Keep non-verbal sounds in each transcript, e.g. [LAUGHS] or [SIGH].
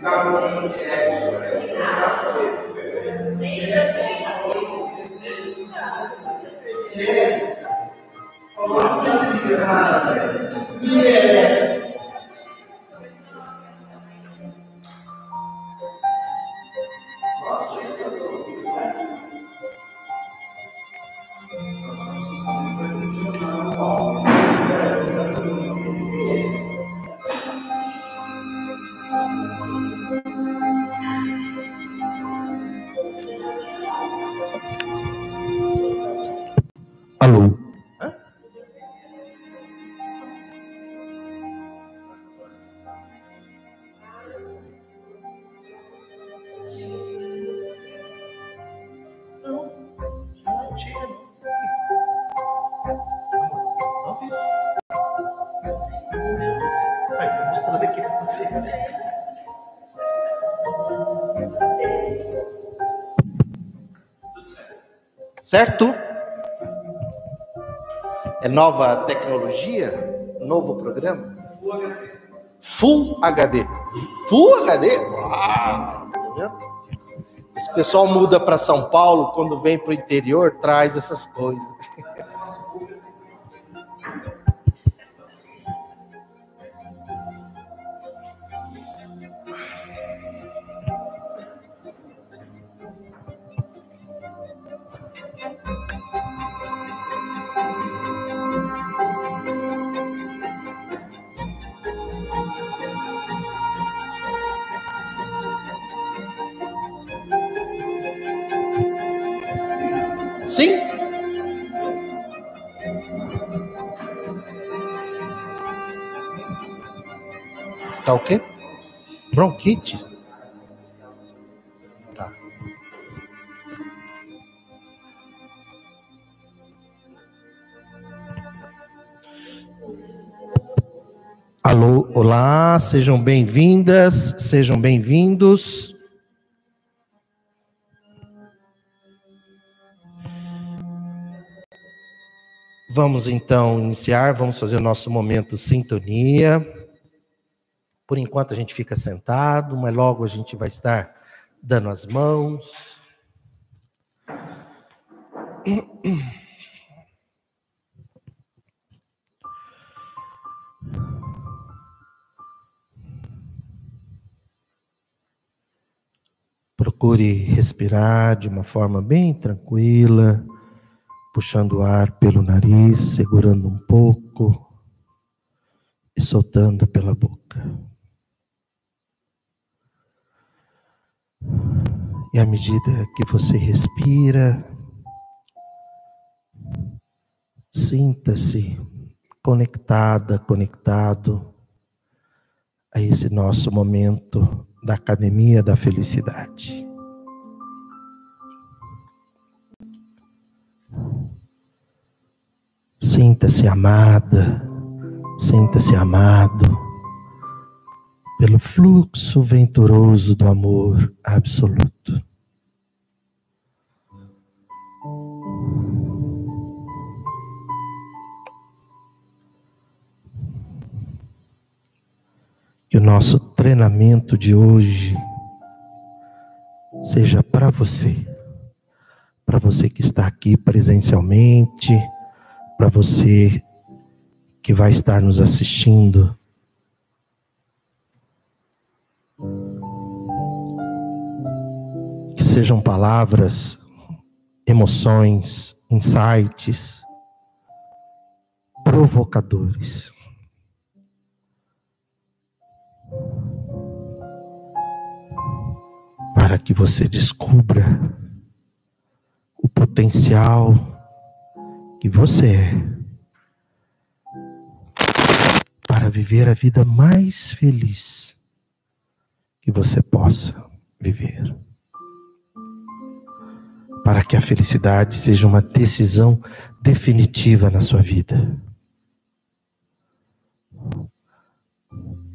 caminho de ética. Ser, coloque-se errada, liberece. Certo? É nova tecnologia? Novo programa? Full HD. Full HD? Uau, tá? Esse pessoal muda para São Paulo, quando vem para o interior, traz essas coisas. [LAUGHS] Bronquite? Tá. Alô, olá, sejam bem-vindas, sejam bem-vindos. Vamos então iniciar, vamos fazer o nosso momento sintonia. Por enquanto a gente fica sentado, mas logo a gente vai estar dando as mãos. Procure respirar de uma forma bem tranquila puxando o ar pelo nariz, segurando um pouco e soltando pela boca. E à medida que você respira, sinta-se conectada, conectado a esse nosso momento da academia da felicidade. Sinta-se amada, sinta-se amado pelo fluxo venturoso do amor absoluto. Que o nosso treinamento de hoje seja para você, para você que está aqui presencialmente para você que vai estar nos assistindo. Que sejam palavras, emoções, insights provocadores. Para que você descubra o potencial que você é para viver a vida mais feliz que você possa viver. Para que a felicidade seja uma decisão definitiva na sua vida.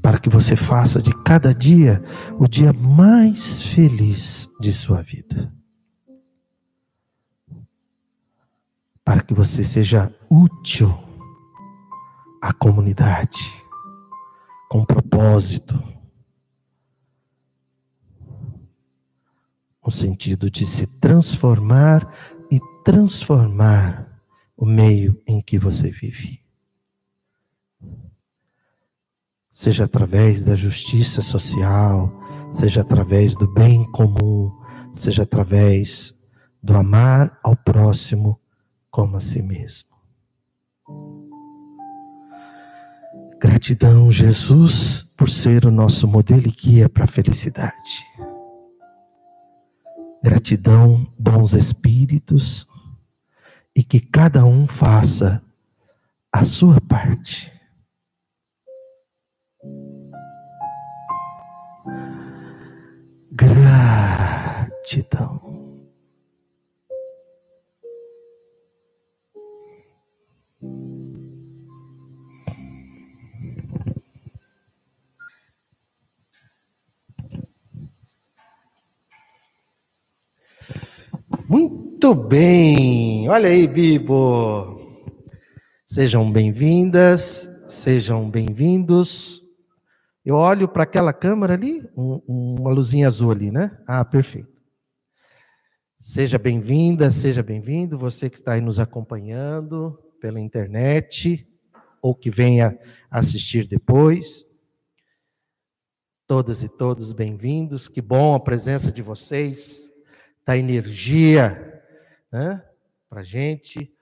Para que você faça de cada dia o dia mais feliz de sua vida. para que você seja útil à comunidade, com propósito, no sentido de se transformar e transformar o meio em que você vive. Seja através da justiça social, seja através do bem comum, seja através do amar ao próximo como a si mesmo. Gratidão, Jesus, por ser o nosso modelo e guia para a felicidade. Gratidão, bons espíritos, e que cada um faça a sua parte. Gratidão. Muito bem, olha aí, Bibo. Sejam bem-vindas, sejam bem-vindos. Eu olho para aquela câmera ali, um, uma luzinha azul ali, né? Ah, perfeito. Seja bem-vinda, seja bem-vindo, você que está aí nos acompanhando pela internet ou que venha assistir depois. Todas e todos bem-vindos, que bom a presença de vocês da energia né, para a gente,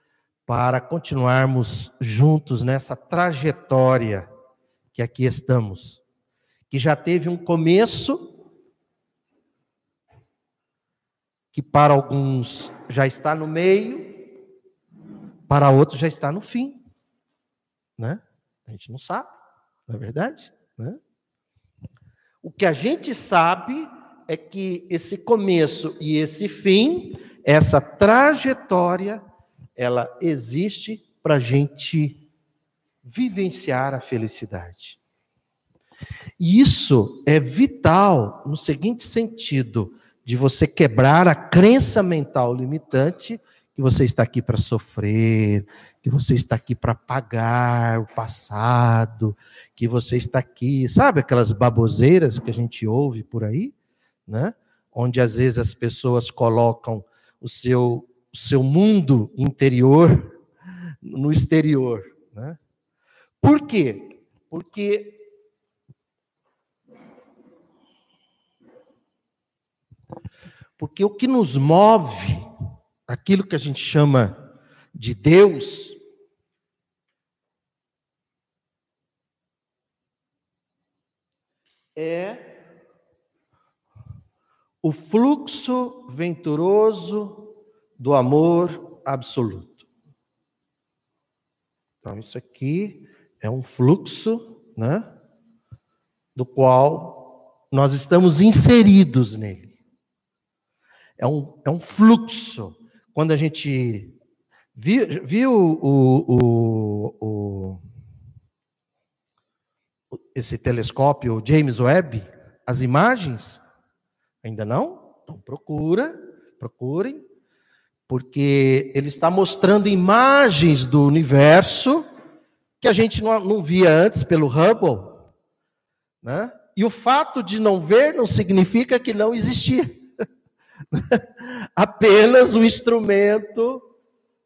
para continuarmos juntos nessa trajetória que aqui estamos, que já teve um começo, que para alguns já está no meio, para outros já está no fim, né? A gente não sabe, não é verdade? Né? O que a gente sabe é que esse começo e esse fim, essa trajetória, ela existe para a gente vivenciar a felicidade. E isso é vital no seguinte sentido: de você quebrar a crença mental limitante que você está aqui para sofrer, que você está aqui para pagar o passado, que você está aqui, sabe aquelas baboseiras que a gente ouve por aí? Né? onde às vezes as pessoas colocam o seu, o seu mundo interior no exterior. Né? Por quê? Porque Porque o que nos move, aquilo que a gente chama de Deus, é o fluxo venturoso do amor absoluto. Então, isso aqui é um fluxo, né? Do qual nós estamos inseridos nele. É um, é um fluxo. Quando a gente viu, viu o, o, o, o, esse telescópio James Webb, as imagens, Ainda não? Então procura, procurem, porque ele está mostrando imagens do universo que a gente não, não via antes pelo Hubble, né? E o fato de não ver não significa que não existia. [LAUGHS] Apenas o instrumento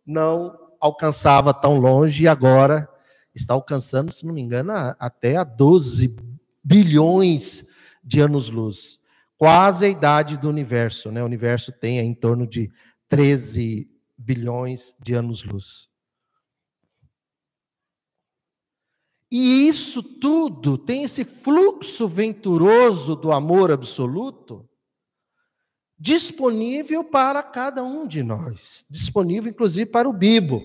não alcançava tão longe e agora está alcançando, se não me engano, até a 12 bilhões de anos-luz quase a idade do universo. Né? O universo tem em torno de 13 bilhões de anos-luz. E isso tudo tem esse fluxo venturoso do amor absoluto disponível para cada um de nós, disponível inclusive para o Bibo.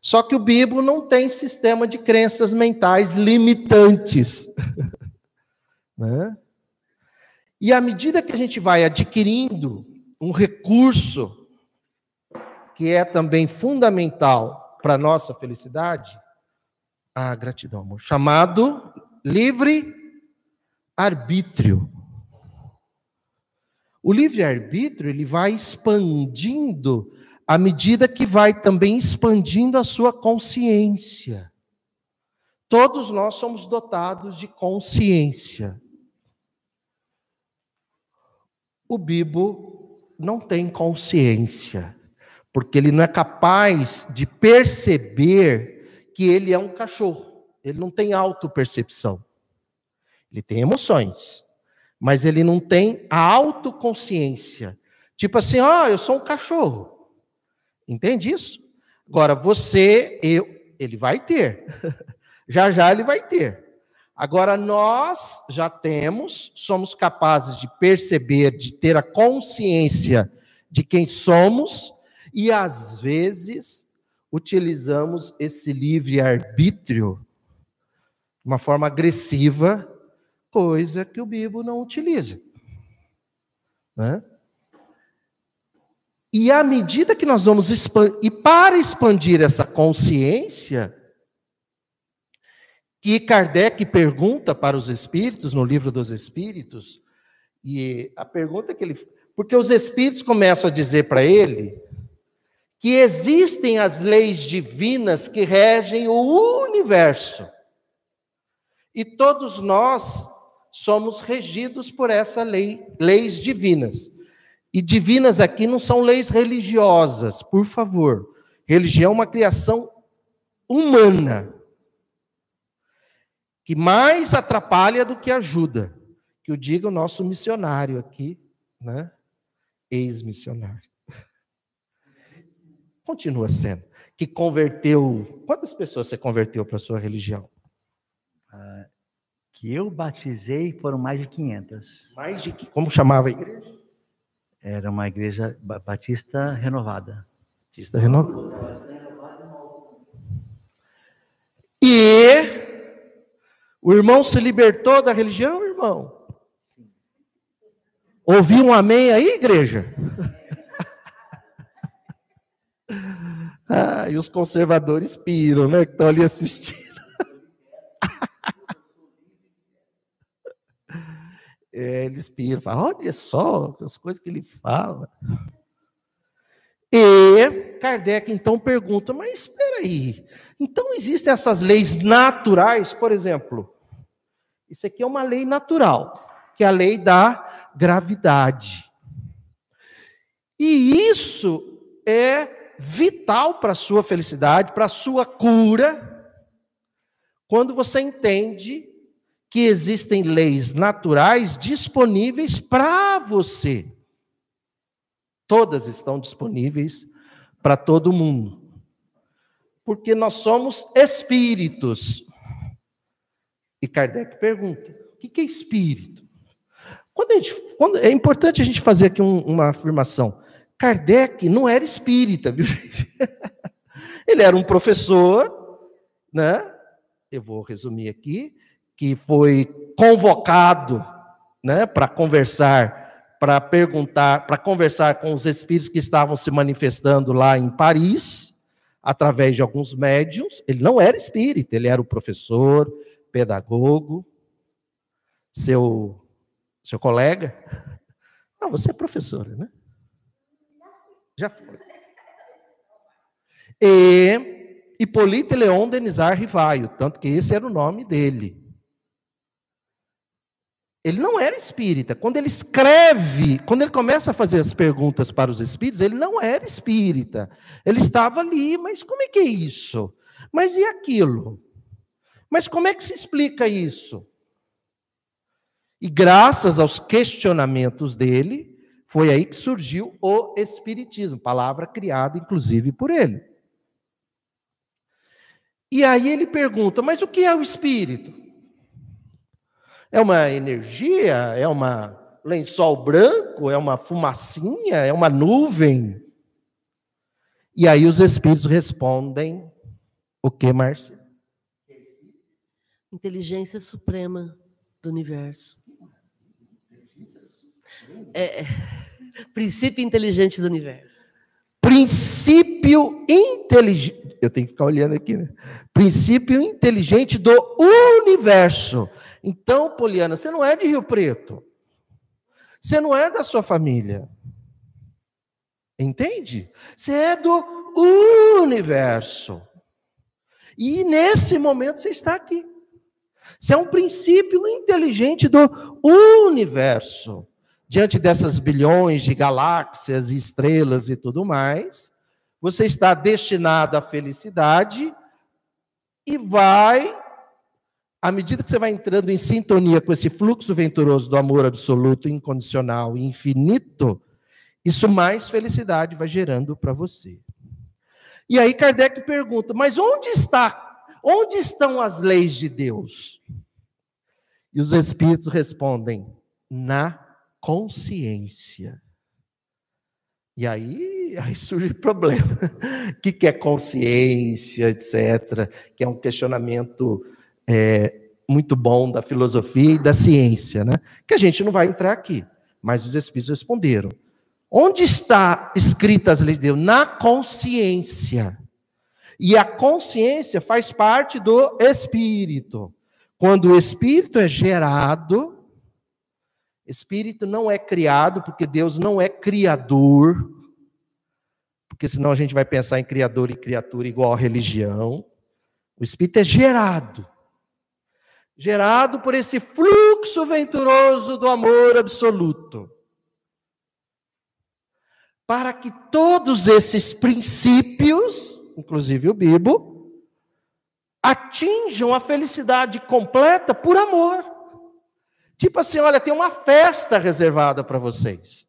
Só que o Bibo não tem sistema de crenças mentais limitantes. [LAUGHS] né? E à medida que a gente vai adquirindo um recurso que é também fundamental para a nossa felicidade, a gratidão, amor, chamado livre arbítrio. O livre arbítrio, ele vai expandindo à medida que vai também expandindo a sua consciência. Todos nós somos dotados de consciência. O Bibo não tem consciência, porque ele não é capaz de perceber que ele é um cachorro. Ele não tem autopercepção. Ele tem emoções, mas ele não tem a autoconsciência. Tipo assim, ó, oh, eu sou um cachorro. Entende isso? Agora, você, eu, ele vai ter. [LAUGHS] já já ele vai ter. Agora, nós já temos, somos capazes de perceber, de ter a consciência de quem somos, e às vezes utilizamos esse livre-arbítrio de uma forma agressiva, coisa que o Bibo não utiliza. Né? E à medida que nós vamos expandir, e para expandir essa consciência, que Kardec pergunta para os espíritos no livro dos espíritos, e a pergunta que ele. Porque os espíritos começam a dizer para ele que existem as leis divinas que regem o universo. E todos nós somos regidos por essa lei, leis divinas. E divinas aqui não são leis religiosas, por favor. Religião é uma criação humana que mais atrapalha do que ajuda. Que o diga o nosso missionário aqui, né? Ex-missionário. Continua sendo. Que converteu. Quantas pessoas você converteu para a sua religião? Ah, que eu batizei foram mais de 500. Mais de Como chamava a igreja? Era uma igreja batista renovada. Batista renovada. E o irmão se libertou da religião, irmão? Ouviu um amém aí, igreja? [LAUGHS] ah, e os conservadores piram, né? Que estão ali assistindo. [LAUGHS] é, eles piram, falam, olha só as coisas que ele fala. E Kardec então pergunta, mas espera aí, então existem essas leis naturais, por exemplo, isso aqui é uma lei natural, que é a lei da gravidade. E isso é vital para a sua felicidade, para a sua cura, quando você entende que existem leis naturais disponíveis para você. Todas estão disponíveis para todo mundo. Porque nós somos espíritos. E Kardec pergunta: o que é espírito? Quando gente, quando, é importante a gente fazer aqui um, uma afirmação. Kardec não era espírita, viu? [LAUGHS] Ele era um professor, né? Eu vou resumir aqui, que foi convocado, né, para conversar, para perguntar, para conversar com os espíritos que estavam se manifestando lá em Paris, através de alguns médiums. Ele não era espírita, ele era o professor, pedagogo, seu, seu colega. Não, você é professora, né? Já foi. E Hipólito Leon Denizar Rivaio, tanto que esse era o nome dele. Ele não era espírita. Quando ele escreve, quando ele começa a fazer as perguntas para os espíritos, ele não era espírita. Ele estava ali, mas como é que é isso? Mas e aquilo? Mas como é que se explica isso? E graças aos questionamentos dele, foi aí que surgiu o Espiritismo, palavra criada inclusive por ele. E aí ele pergunta: mas o que é o Espírito? É uma energia? É uma lençol branco? É uma fumacinha? É uma nuvem? E aí os Espíritos respondem: o que, Márcia? Inteligência suprema do universo. É, é, [LAUGHS] princípio inteligente do universo. Princípio inteligente. Eu tenho que ficar olhando aqui, né? Princípio inteligente do universo. Então, Poliana, você não é de Rio Preto. Você não é da sua família. Entende? Você é do universo. E nesse momento você está aqui. Isso é um princípio inteligente do universo. diante dessas bilhões de galáxias e estrelas e tudo mais, você está destinado à felicidade e vai, à medida que você vai entrando em sintonia com esse fluxo venturoso do amor absoluto, incondicional e infinito, isso mais felicidade vai gerando para você. E aí Kardec pergunta: mas onde está? Onde estão as leis de Deus? E os espíritos respondem: na consciência. E aí, [LAUGHS] aí surge problema. O que é consciência, etc., que é um questionamento é, muito bom da filosofia e da ciência, né? que a gente não vai entrar aqui, mas os Espíritos responderam. Onde está escrita as leis de Deus? Na consciência. E a consciência faz parte do Espírito. Quando o Espírito é gerado, Espírito não é criado, porque Deus não é criador, porque senão a gente vai pensar em criador e criatura igual a religião. O Espírito é gerado. Gerado por esse fluxo venturoso do amor absoluto. Para que todos esses princípios, inclusive o Bibo, atinjam a felicidade completa por amor. Tipo assim, olha, tem uma festa reservada para vocês.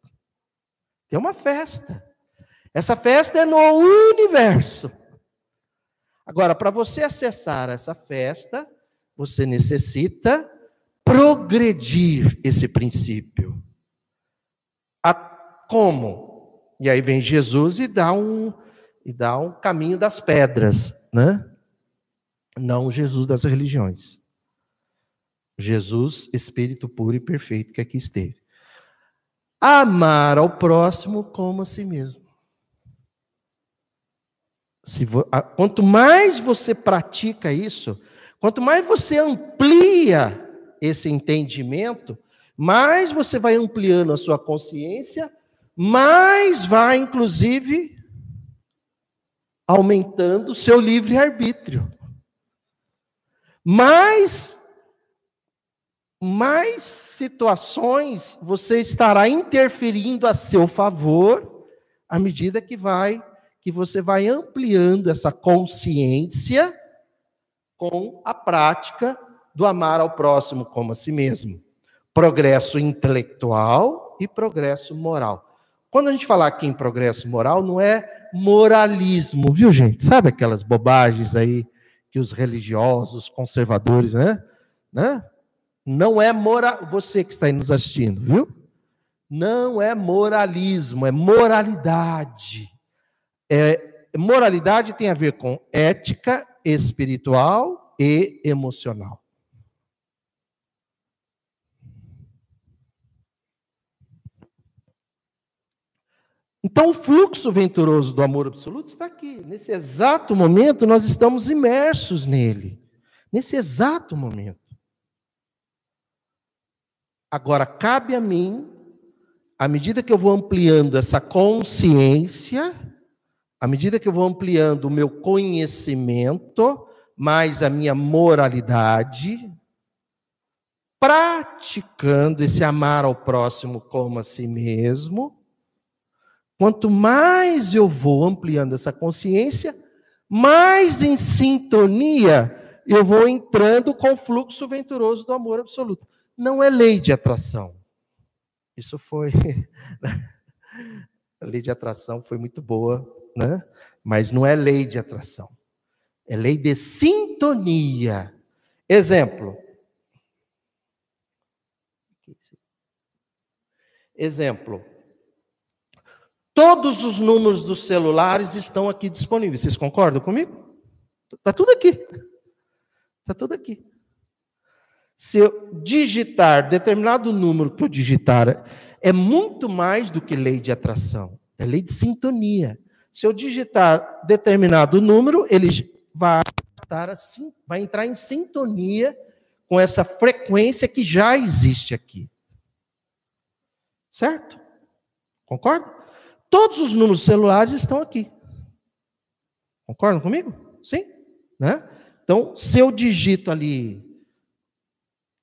Tem uma festa. Essa festa é no universo. Agora, para você acessar essa festa, você necessita progredir esse princípio. A, como? E aí vem Jesus e dá um e dá um caminho das pedras, né? Não Jesus das religiões. Jesus, Espírito puro e perfeito que aqui esteve. Amar ao próximo como a si mesmo. Vo, quanto mais você pratica isso, quanto mais você amplia esse entendimento, mais você vai ampliando a sua consciência, mais vai, inclusive, aumentando o seu livre-arbítrio. Mais mais situações você estará interferindo a seu favor à medida que vai que você vai ampliando essa consciência com a prática do amar ao próximo como a si mesmo. Progresso intelectual e progresso moral. Quando a gente falar aqui em progresso moral, não é moralismo, viu, gente? Sabe aquelas bobagens aí que os religiosos, conservadores, né? né? Não é moral, você que está aí nos assistindo, viu? Não é moralismo, é moralidade. É, moralidade tem a ver com ética espiritual e emocional. Então, o fluxo venturoso do amor absoluto está aqui. Nesse exato momento, nós estamos imersos nele. Nesse exato momento. Agora, cabe a mim, à medida que eu vou ampliando essa consciência, à medida que eu vou ampliando o meu conhecimento, mais a minha moralidade, praticando esse amar ao próximo como a si mesmo, quanto mais eu vou ampliando essa consciência, mais em sintonia eu vou entrando com o fluxo venturoso do amor absoluto não é lei de atração. Isso foi. [LAUGHS] a lei de atração foi muito boa, né? mas não é lei de atração. É lei de sintonia. Exemplo. Exemplo. Todos os números dos celulares estão aqui disponíveis. Vocês concordam comigo? Está tudo aqui. Está tudo aqui. Se eu digitar determinado número que eu digitar, é muito mais do que lei de atração, é lei de sintonia. Se eu digitar determinado número, ele vai, assim, vai entrar em sintonia com essa frequência que já existe aqui. Certo? Concorda? Todos os números celulares estão aqui. Concordam comigo? Sim? Né? Então, se eu digito ali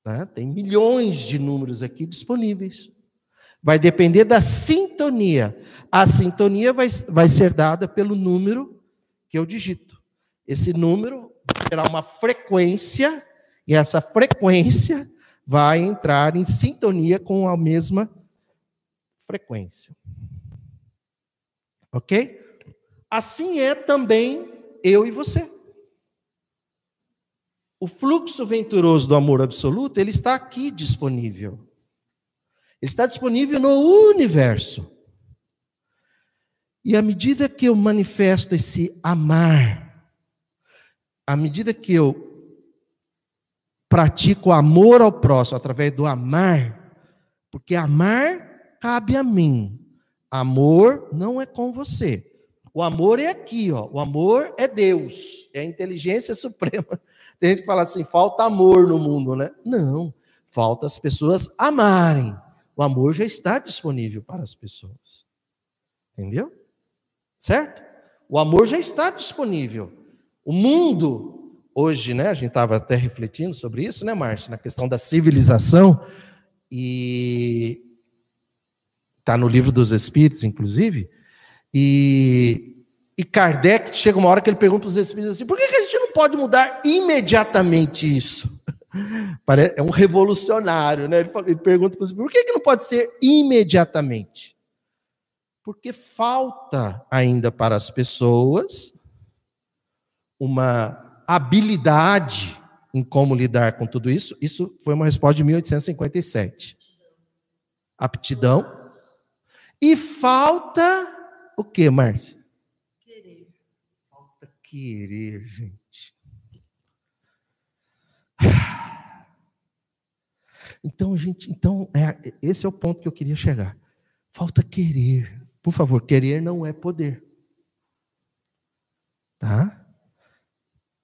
né? Tem milhões de números aqui disponíveis. Vai depender da sintonia. A sintonia vai, vai ser dada pelo número que eu digito. Esse número terá uma frequência, e essa frequência vai entrar em sintonia com a mesma frequência. Ok? Assim é também eu e você. O fluxo venturoso do amor absoluto, ele está aqui disponível. Ele está disponível no universo. E à medida que eu manifesto esse amar, à medida que eu pratico amor ao próximo através do amar, porque amar cabe a mim. Amor não é com você. O amor é aqui, ó. O amor é Deus, é a inteligência [LAUGHS] suprema. Tem gente que fala assim: falta amor no mundo, né? Não, falta as pessoas amarem. O amor já está disponível para as pessoas. Entendeu? Certo? O amor já está disponível. O mundo, hoje, né? A gente estava até refletindo sobre isso, né, Márcia? Na questão da civilização. E está no livro dos Espíritos, inclusive e, e Kardec chega uma hora que ele pergunta para os espíritos assim: por que, que a gente não pode mudar imediatamente isso? [LAUGHS] É um revolucionário, né? Ele, pergunta para os por que, que não pode ser imediatamente? Porque falta ainda para as pessoas uma habilidade em como lidar com tudo isso. Isso foi uma resposta de 1857. Aptidão. E falta o que, Márcia? Querer. Falta querer, gente. Então, gente, então é, esse é o ponto que eu queria chegar. Falta querer. Por favor, querer não é poder. Tá?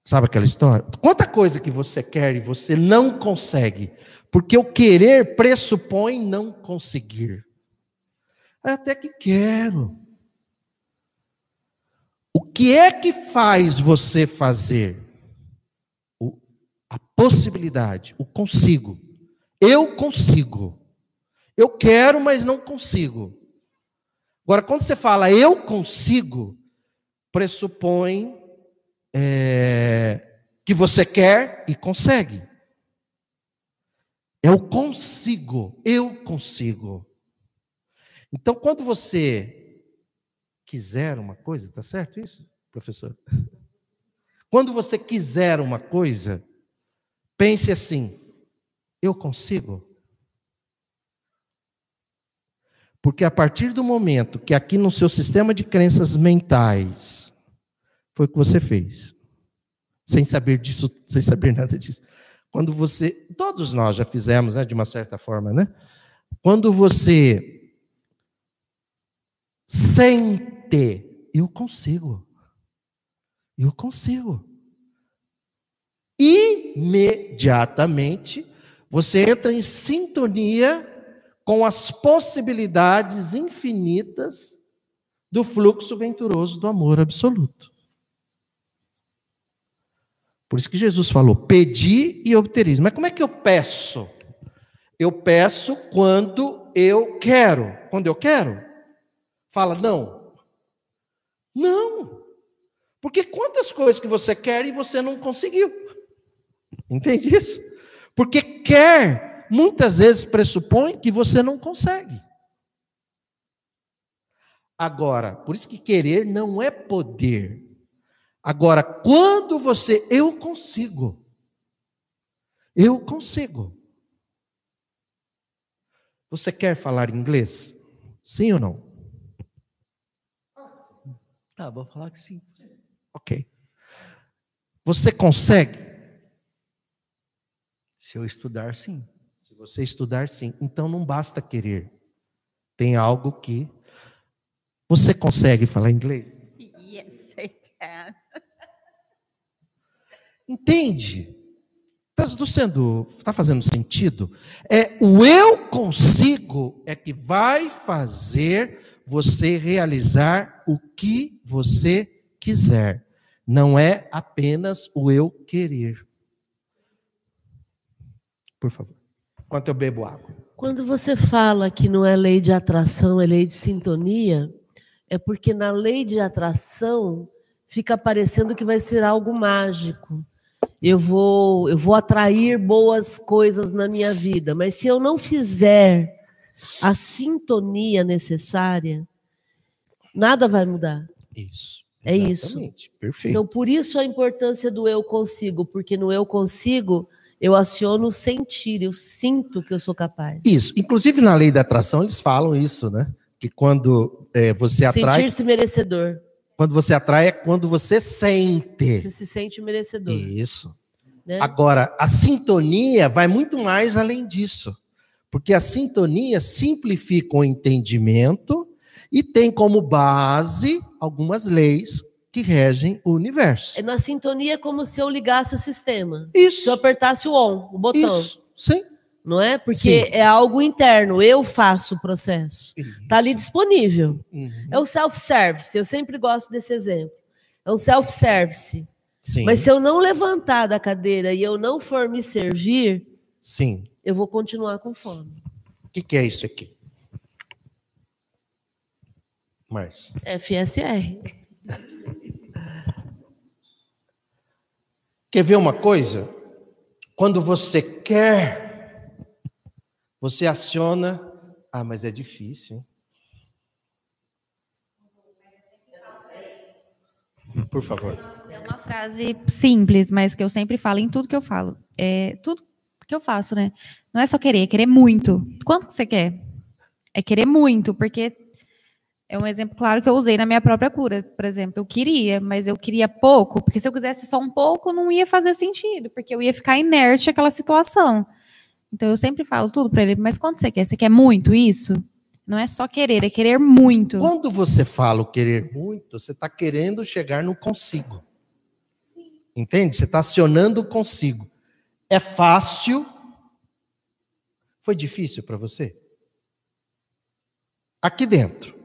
Sabe aquela história? Quanta coisa que você quer e você não consegue, porque o querer pressupõe não conseguir. Até que quero. O que é que faz você fazer? O, a possibilidade, o consigo. Eu consigo. Eu quero, mas não consigo. Agora, quando você fala eu consigo, pressupõe é, que você quer e consegue. É o consigo, eu consigo. Então, quando você quiser uma coisa, tá certo isso, professor? Quando você quiser uma coisa, pense assim: eu consigo? Porque a partir do momento que aqui no seu sistema de crenças mentais foi o que você fez, sem saber disso, sem saber [LAUGHS] nada disso. Quando você, todos nós já fizemos, né, de uma certa forma, né? Quando você sente eu consigo. Eu consigo. Imediatamente você entra em sintonia com as possibilidades infinitas do fluxo venturoso do amor absoluto. Por isso que Jesus falou: pedi e obtereis. Mas como é que eu peço? Eu peço quando eu quero. Quando eu quero? Fala, não, não. Porque quantas coisas que você quer e você não conseguiu? Entende isso? Porque quer muitas vezes pressupõe que você não consegue. Agora, por isso que querer não é poder. Agora, quando você, eu consigo. Eu consigo. Você quer falar inglês? Sim ou não? Ah, vou falar que sim. Ok. Você consegue? Se eu estudar, sim. Se você estudar, sim. Então não basta querer. Tem algo que. Você consegue falar inglês? Yes, I can. Entende? Está sendo, está fazendo sentido? É o eu consigo é que vai fazer você realizar o que você quiser. Não é apenas o eu querer. Por favor. Enquanto eu bebo água. Quando você fala que não é lei de atração, é lei de sintonia, é porque na lei de atração fica parecendo que vai ser algo mágico. Eu vou, eu vou atrair boas coisas na minha vida, mas se eu não fizer a sintonia necessária, nada vai mudar. Isso. É isso. Exatamente. Perfeito. Então, por isso a importância do eu consigo, porque no eu consigo, eu aciono o sentir, eu sinto que eu sou capaz. Isso. Inclusive, na lei da atração, eles falam isso, né? Que quando é, você atrai. Sentir-se merecedor. Quando você atrai é quando você sente. Você se sente merecedor. Isso. Né? Agora, a sintonia vai muito mais além disso. Porque a sintonia simplifica o entendimento e tem como base algumas leis que regem o universo. É na sintonia como se eu ligasse o sistema. Isso. Se eu apertasse o on, o botão. Isso. Sim. Não é? Porque Sim. é algo interno, eu faço o processo. Está ali disponível. Uhum. É o self-service, eu sempre gosto desse exemplo. É um self-service. Sim. Mas se eu não levantar da cadeira e eu não for me servir, Sim. Eu vou continuar com fome. O que, que é isso aqui? Márcia. FSR. Quer ver uma coisa? Quando você quer, você aciona. Ah, mas é difícil. Hein? Por favor. É uma frase simples, mas que eu sempre falo em tudo que eu falo. É tudo que eu faço, né? Não é só querer, é querer muito. Quanto que você quer? É querer muito, porque é um exemplo claro que eu usei na minha própria cura. Por exemplo, eu queria, mas eu queria pouco, porque se eu quisesse só um pouco, não ia fazer sentido, porque eu ia ficar inerte àquela situação. Então eu sempre falo tudo para ele, mas quanto você quer? Você quer muito isso? Não é só querer, é querer muito. Quando você fala o querer muito, você está querendo chegar no consigo. Entende? Você está acionando o consigo. É fácil. Foi difícil para você? Aqui dentro.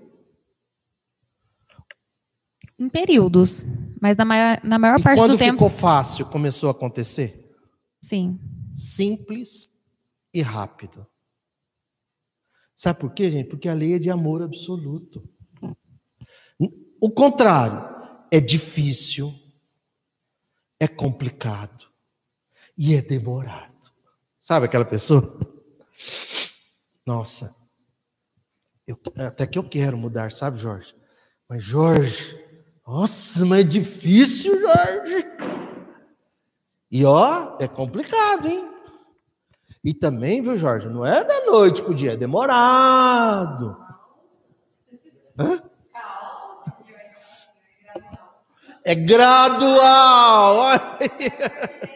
Em períodos, mas na maior, na maior E parte quando do tempo, ficou fácil, começou a acontecer? sim. Simples e rápido. Sabe por quê, gente? Porque a lei é de amor absoluto. O contrário, é difícil, é complicado e é demorado. Sabe aquela pessoa? Nossa, eu- até que eu quero mudar, sabe, Jorge? Mas, Jorge, nossa, mas é difícil, Jorge. E ó, é complicado, hein? E também, viu, Jorge, não é da noite pro dia, é demorado. Hã? É gradual. [LAUGHS] olha.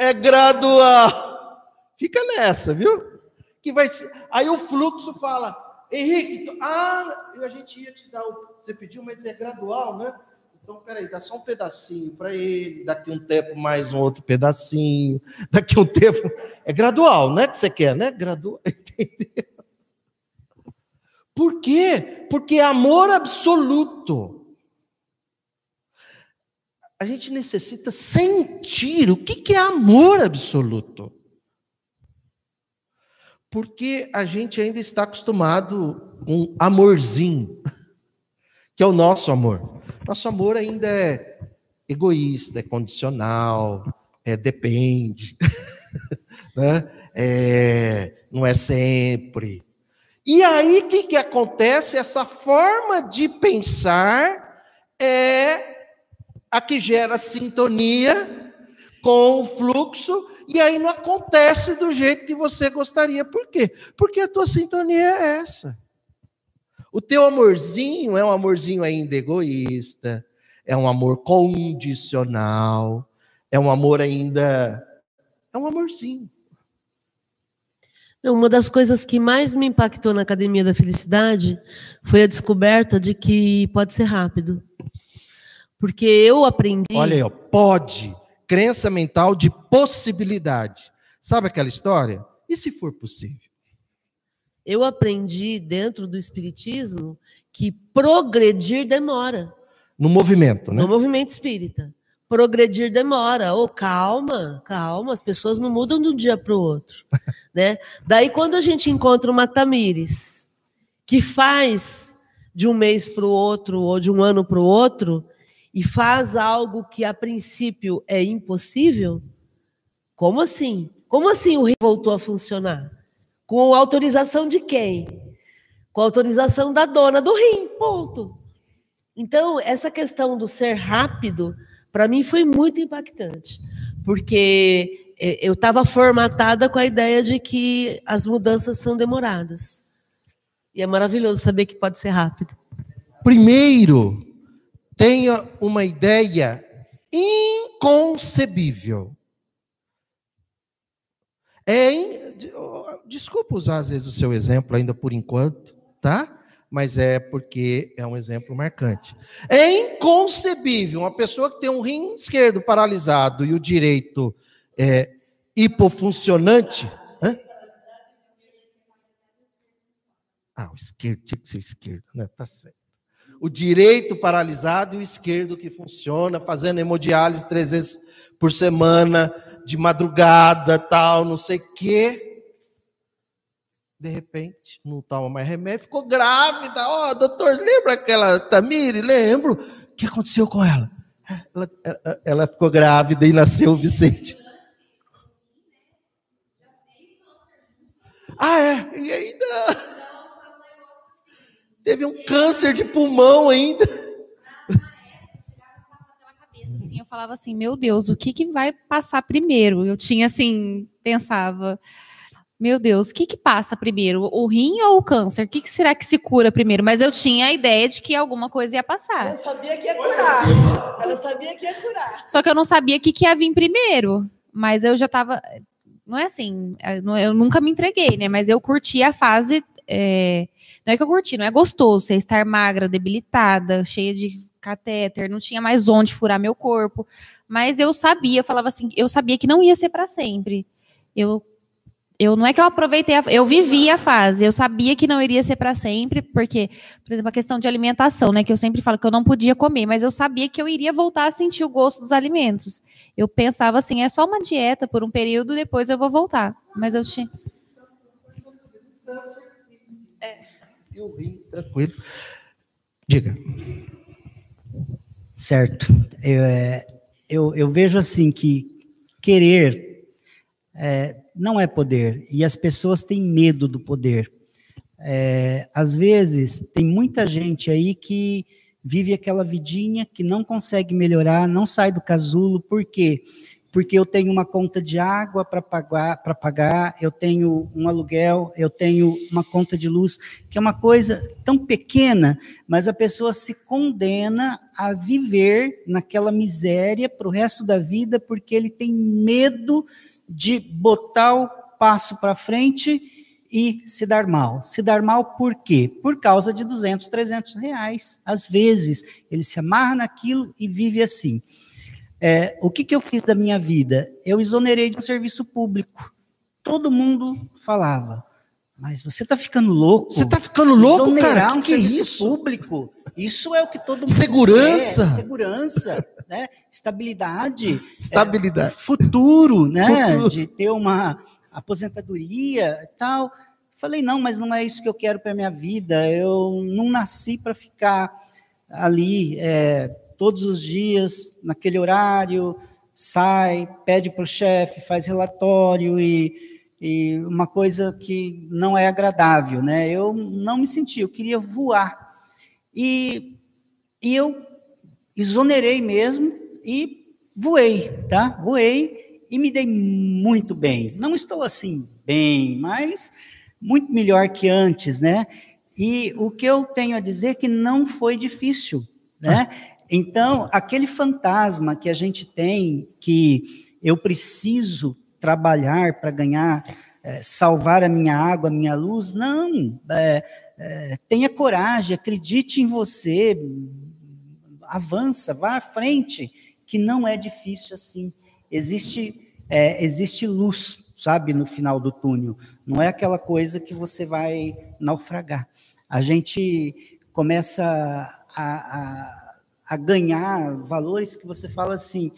É gradual. Fica nessa, viu? Que vai ser. Aí o fluxo fala, Henrique, tu- ah, a gente ia te dar o. Você pediu, mas é gradual, né? Então, peraí, dá só um pedacinho para ele, daqui um tempo mais um outro pedacinho, [LAUGHS] daqui um tempo. [LAUGHS] É gradual, né? Que você quer, né? Gradual. [LAUGHS] Entendeu? Por quê? Porque é amor absoluto. A gente necessita sentir o que que é amor absoluto. Porque a gente ainda está acostumado com amorzinho, [LAUGHS] que é o nosso amor. Nosso amor ainda é egoísta, é condicional, é depende, [LAUGHS] né? É, não é sempre. E aí, o que, que acontece? Essa forma de pensar é a que gera sintonia com o fluxo, e aí não acontece do jeito que você gostaria. Por quê? Porque a tua sintonia é essa. O teu amorzinho é um amorzinho ainda egoísta, é um amor condicional, é um amor ainda. É um amorzinho. Uma das coisas que mais me impactou na Academia da Felicidade foi a descoberta de que pode ser rápido. Porque eu aprendi. Olha aí, ó, pode. Crença mental de possibilidade. Sabe aquela história? E se for possível? Eu aprendi dentro do Espiritismo que progredir demora. No movimento, né? No movimento espírita. progredir demora. Ou calma, calma, as pessoas não mudam de um dia para o outro. [LAUGHS] né? Daí, quando a gente encontra uma Tamires que faz de um mês para o outro ou de um ano para o outro e faz algo que a princípio é impossível, como assim? Como assim o rim voltou a funcionar? Com autorização de quem? Com autorização da dona do rim, ponto. Então, essa questão do ser rápido, para mim foi muito impactante, porque é, eu estava formatada com a ideia de que as mudanças são demoradas. E é maravilhoso saber que pode ser rápido. Primeiro, tenha uma ideia inconcebível. É in... Desculpa usar às vezes o seu exemplo ainda por enquanto, tá? Mas é porque é um exemplo marcante. É inconcebível uma pessoa que tem um rim esquerdo paralisado e o direito é, hipofuncionante. Hã? Ah, o esquerdo tinha que ser o esquerdo, né? Tá certo. O direito paralisado e o esquerdo que funciona, fazendo hemodiálise três vezes por semana, de madrugada, tal, não sei o quê. De repente, não toma mais remédio, ficou grávida. Ó, oh, doutor, lembra aquela Tamiri? Lembro. O que aconteceu com ela? Ela, ela, ela ficou grávida e nasceu o Vicente. Ah, é? E ainda. Teve um câncer de pulmão ainda. Assim, eu falava assim, meu Deus, o que, que vai passar primeiro? Eu tinha assim, pensava, meu Deus, o que, que passa primeiro? O rim ou o câncer? O que, que será que se cura primeiro? Mas eu tinha a ideia de que alguma coisa ia passar. Ela sabia que ia curar. Ela sabia que ia curar. Só que eu não sabia o que, que ia vir primeiro. Mas eu já estava. Não é assim, eu nunca me entreguei, né? Mas eu curti a fase. É, não é que eu curti, não é gostoso você estar magra, debilitada, cheia de catéter, não tinha mais onde furar meu corpo. Mas eu sabia, eu falava assim, eu sabia que não ia ser para sempre. Eu eu não é que eu aproveitei, a, eu vivi a fase, eu sabia que não iria ser para sempre, porque, por exemplo, a questão de alimentação, né, que eu sempre falo que eu não podia comer, mas eu sabia que eu iria voltar a sentir o gosto dos alimentos. Eu pensava assim, é só uma dieta por um período, depois eu vou voltar. Mas eu tinha e o rim tranquilo. Diga. Certo. Eu, é, eu, eu vejo assim que querer é, não é poder e as pessoas têm medo do poder. É, às vezes tem muita gente aí que vive aquela vidinha que não consegue melhorar, não sai do casulo, por quê? porque eu tenho uma conta de água para pagar, para pagar, eu tenho um aluguel, eu tenho uma conta de luz, que é uma coisa tão pequena, mas a pessoa se condena a viver naquela miséria para o resto da vida, porque ele tem medo de botar o passo para frente e se dar mal. Se dar mal por quê? Por causa de 200, 300 reais. Às vezes, ele se amarra naquilo e vive assim. É, o que, que eu fiz da minha vida? Eu exonerei de um serviço público. Todo mundo falava, mas você está ficando louco? Você está ficando louco, Exonerar cara? um que, que é serviço isso? público. Isso é o que todo mundo Segurança. quer. Segurança, né? Estabilidade. Estabilidade. É, futuro, né? Futuro. De ter uma aposentadoria e tal. Falei, não, mas não é isso que eu quero para minha vida. Eu não nasci para ficar ali é, todos os dias, naquele horário, sai, pede para o chefe, faz relatório e, e uma coisa que não é agradável, né? Eu não me senti, eu queria voar. E, e eu exonerei mesmo e voei, tá? Voei e me dei muito bem. Não estou assim bem, mas muito melhor que antes, né? E o que eu tenho a dizer é que não foi difícil, né? [LAUGHS] Então, aquele fantasma que a gente tem, que eu preciso trabalhar para ganhar, é, salvar a minha água, a minha luz, não. É, é, tenha coragem, acredite em você, avança, vá à frente, que não é difícil assim. Existe, é, existe luz, sabe, no final do túnel. Não é aquela coisa que você vai naufragar. A gente começa a, a a ganhar valores que você fala assim,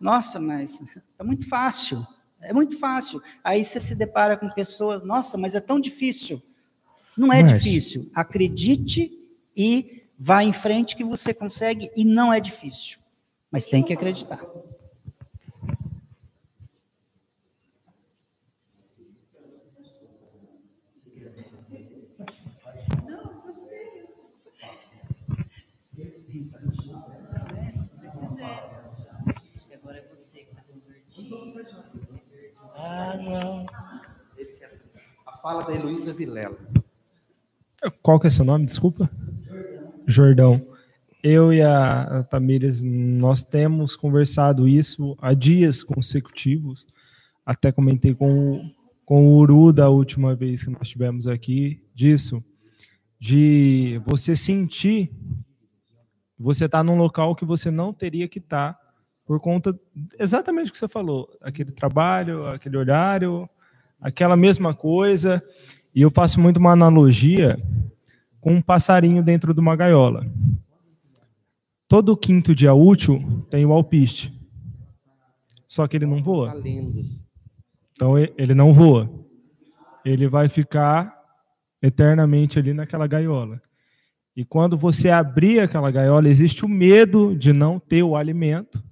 nossa, mas é muito fácil, é muito fácil. Aí você se depara com pessoas, nossa, mas é tão difícil. Não é Mas- difícil. Acredite e vá em frente que você consegue e não é difícil. Mas tem que acreditar. A fala da Heloísa Vilela. Qual que é seu nome? Desculpa. Jordão. Eu e a Tamires, nós temos conversado isso há dias consecutivos. Até comentei com, o- com o Uru da última vez que nós estivemos aqui disso, de você sentir você está num local que você não teria que estar por conta exatamente o que você falou, aquele trabalho, aquele horário, aquela mesma coisa. E eu faço muito uma analogia com um passarinho dentro de uma gaiola. Todo quinto dia útil tem o alpiste. Só que ele não voa. Tá. Então ele não voa. Ele vai ficar eternamente ali naquela gaiola. E quando você abrir aquela gaiola, existe o medo de não ter o alimento,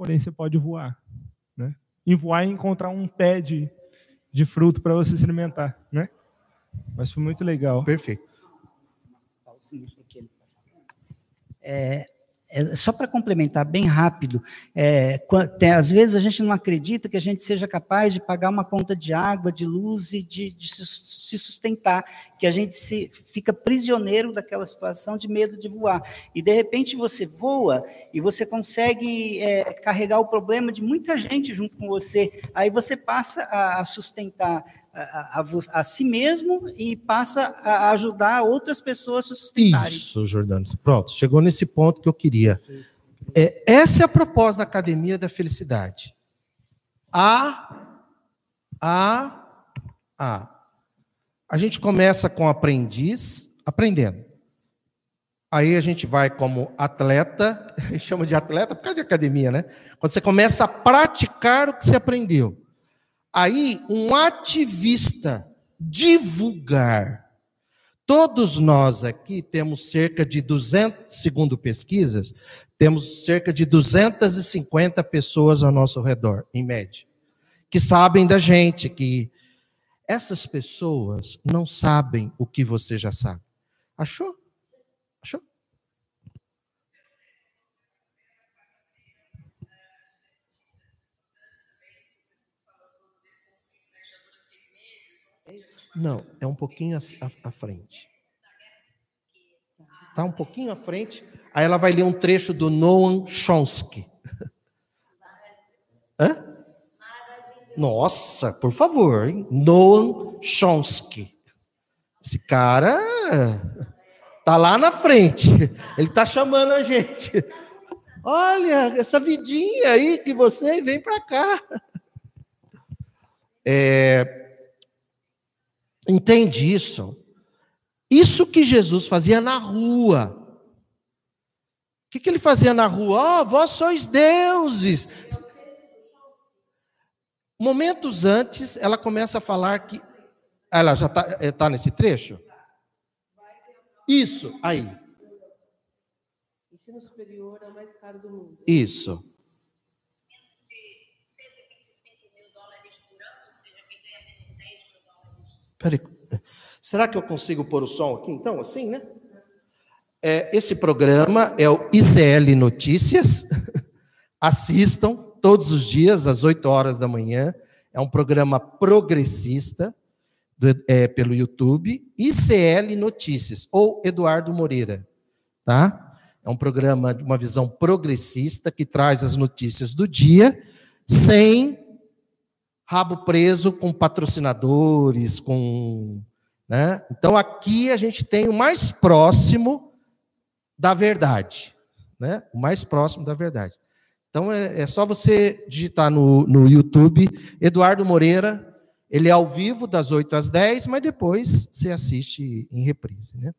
porém você pode voar. Né? E voar é encontrar um pé de, de fruto para você se alimentar. Né? Mas foi muito legal. Perfeito. É, é, só para complementar bem rápido, é, tem- às vezes a gente não acredita que a gente seja capaz de pagar uma conta de água, de luz e de, de se sustentar, que a gente se, fica prisioneiro daquela situação de medo de voar. E de repente você voa e você consegue é, carregar o problema de muita gente junto com você. Aí você passa a sustentar a, a- a si mesmo e passa a ajudar outras pessoas a se sustentarem. Isso, Jordano. Pronto, chegou nesse ponto que eu queria. É, essa é a proposta da Academia da Felicidade. A, a, a. A gente começa com aprendiz, aprendendo. Aí a gente vai como atleta, [LAUGHS] chama de atleta por causa de academia, né? Quando você começa a praticar o que você aprendeu. Aí, um ativista, divulgar. Todos nós aqui temos cerca de 200, segundo pesquisas, temos cerca de 250 pessoas ao nosso redor, em média, que sabem da gente, que essas pessoas não sabem o que você já sabe. Achou? Não, é um pouquinho à, frente. Tá um pouquinho à frente. Aí ela vai ler um trecho do Noam Chomsky. [LAUGHS] Hã? Nossa, por favor, hein? Noam Chomsky. Esse cara tá lá na frente. Ele tá chamando a gente. Olha, essa vidinha aí que você vem para cá. É, Entende isso? Isso que Jesus fazia na rua. O que, que ele fazia na rua? Ó, vós sois deuses. Momentos antes, ela começa a falar que. Ela já está tá nesse trecho? Isso, aí. Ensino superior é o mais caro do mundo. Isso. Peraí. Será que eu consigo pôr o som aqui, então, assim, né? É, esse programa é o ICL Notícias. [LAUGHS] Assistam todos os dias, às 8 horas da manhã. É um programa progressista do- é, pelo YouTube. ICL Notícias, ou Eduardo Moreira. Tá? É um programa de uma visão progressista que traz as notícias do dia sem rabo preso com patrocinadores, com. Né? Então aqui a gente tem o mais próximo da verdade. Né? O mais próximo da verdade. Então é, é só você digitar no, no YouTube Eduardo Moreira, ele é ao vivo das 8 às 10, mas depois você assiste em reprise. Né?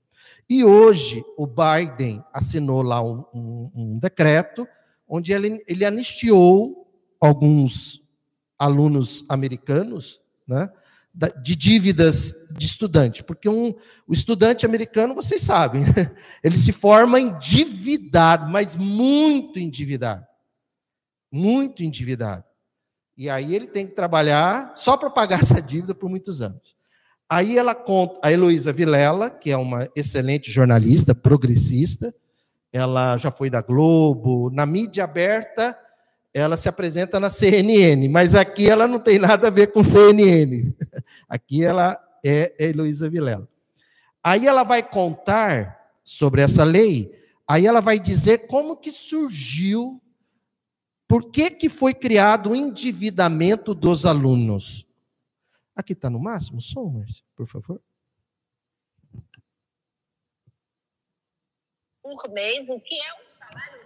E hoje o Biden assinou lá um, um, um decreto onde ele, ele anistiou alguns alunos americanos, né, de dívidas de estudante, porque um, o estudante americano, vocês sabem, [LAUGHS] ele se forma endividado, mas muito endividado, muito endividado. E aí ele tem que trabalhar só para pagar [LAUGHS] essa dívida por muitos anos. Aí ela conta, a Heloísa Vilela, que é uma excelente jornalista, progressista, ela já foi da Globo, na mídia aberta, ela se apresenta na CNN, mas aqui ela não tem nada a ver com CNN. [LAUGHS] Aqui ela é Heloísa Vilela. Aí ela vai contar sobre essa lei, aí ela vai dizer como que surgiu, por que, que foi criado o endividamento dos alunos. Aqui está no máximo, Somers, por favor. Por mês, o que é um salário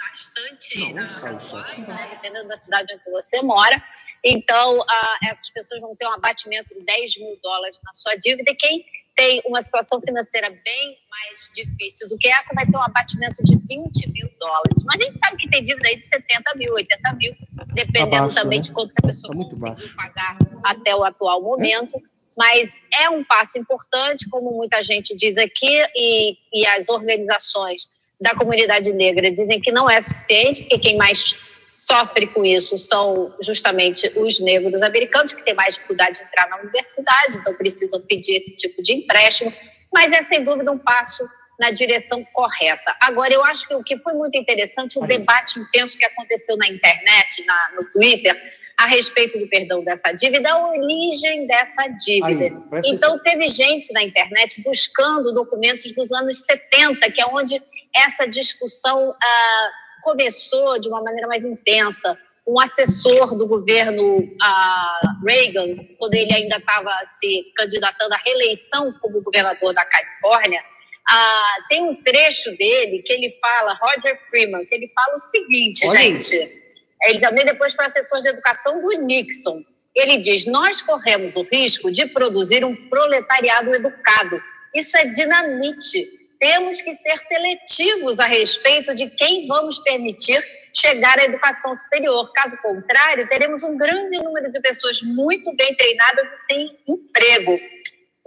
bastante não, uh, né, dependendo da cidade onde você mora. Então, uh, essas pessoas vão ter um abatimento de 10 mil dólares na sua dívida. E quem tem uma situação financeira bem mais difícil do que essa vai ter um abatimento de 20 mil dólares. Mas a gente sabe que tem dívida aí de 70 mil, 80 mil, dependendo tá também né? de quanto a pessoa tá conseguiu baixo. pagar até o atual momento. É. Mas é um passo importante, como muita gente diz aqui, e, e as organizações da comunidade negra dizem que não é suficiente, porque quem mais sofre com isso são justamente os negros americanos, que têm mais dificuldade de entrar na universidade, então precisam pedir esse tipo de empréstimo, mas é sem dúvida um passo na direção correta. Agora, eu acho que o que foi muito interessante, o debate intenso que aconteceu na internet, na, no Twitter, a respeito do perdão dessa dívida, a origem dessa dívida. Aí, então, teve gente na internet buscando documentos dos anos 70, que é onde essa discussão ah, começou de uma maneira mais intensa. Um assessor do governo ah, Reagan, quando ele ainda estava se candidatando à reeleição como governador da Califórnia, ah, tem um trecho dele que ele fala, Roger Freeman, que ele fala o seguinte, Olha gente. Ele também depois foi assessor de educação do Nixon. Ele diz: Nós corremos o risco de produzir um proletariado educado. Isso é dinamite temos que ser seletivos a respeito de quem vamos permitir chegar à educação superior. Caso contrário, teremos um grande número de pessoas muito bem treinadas e sem emprego.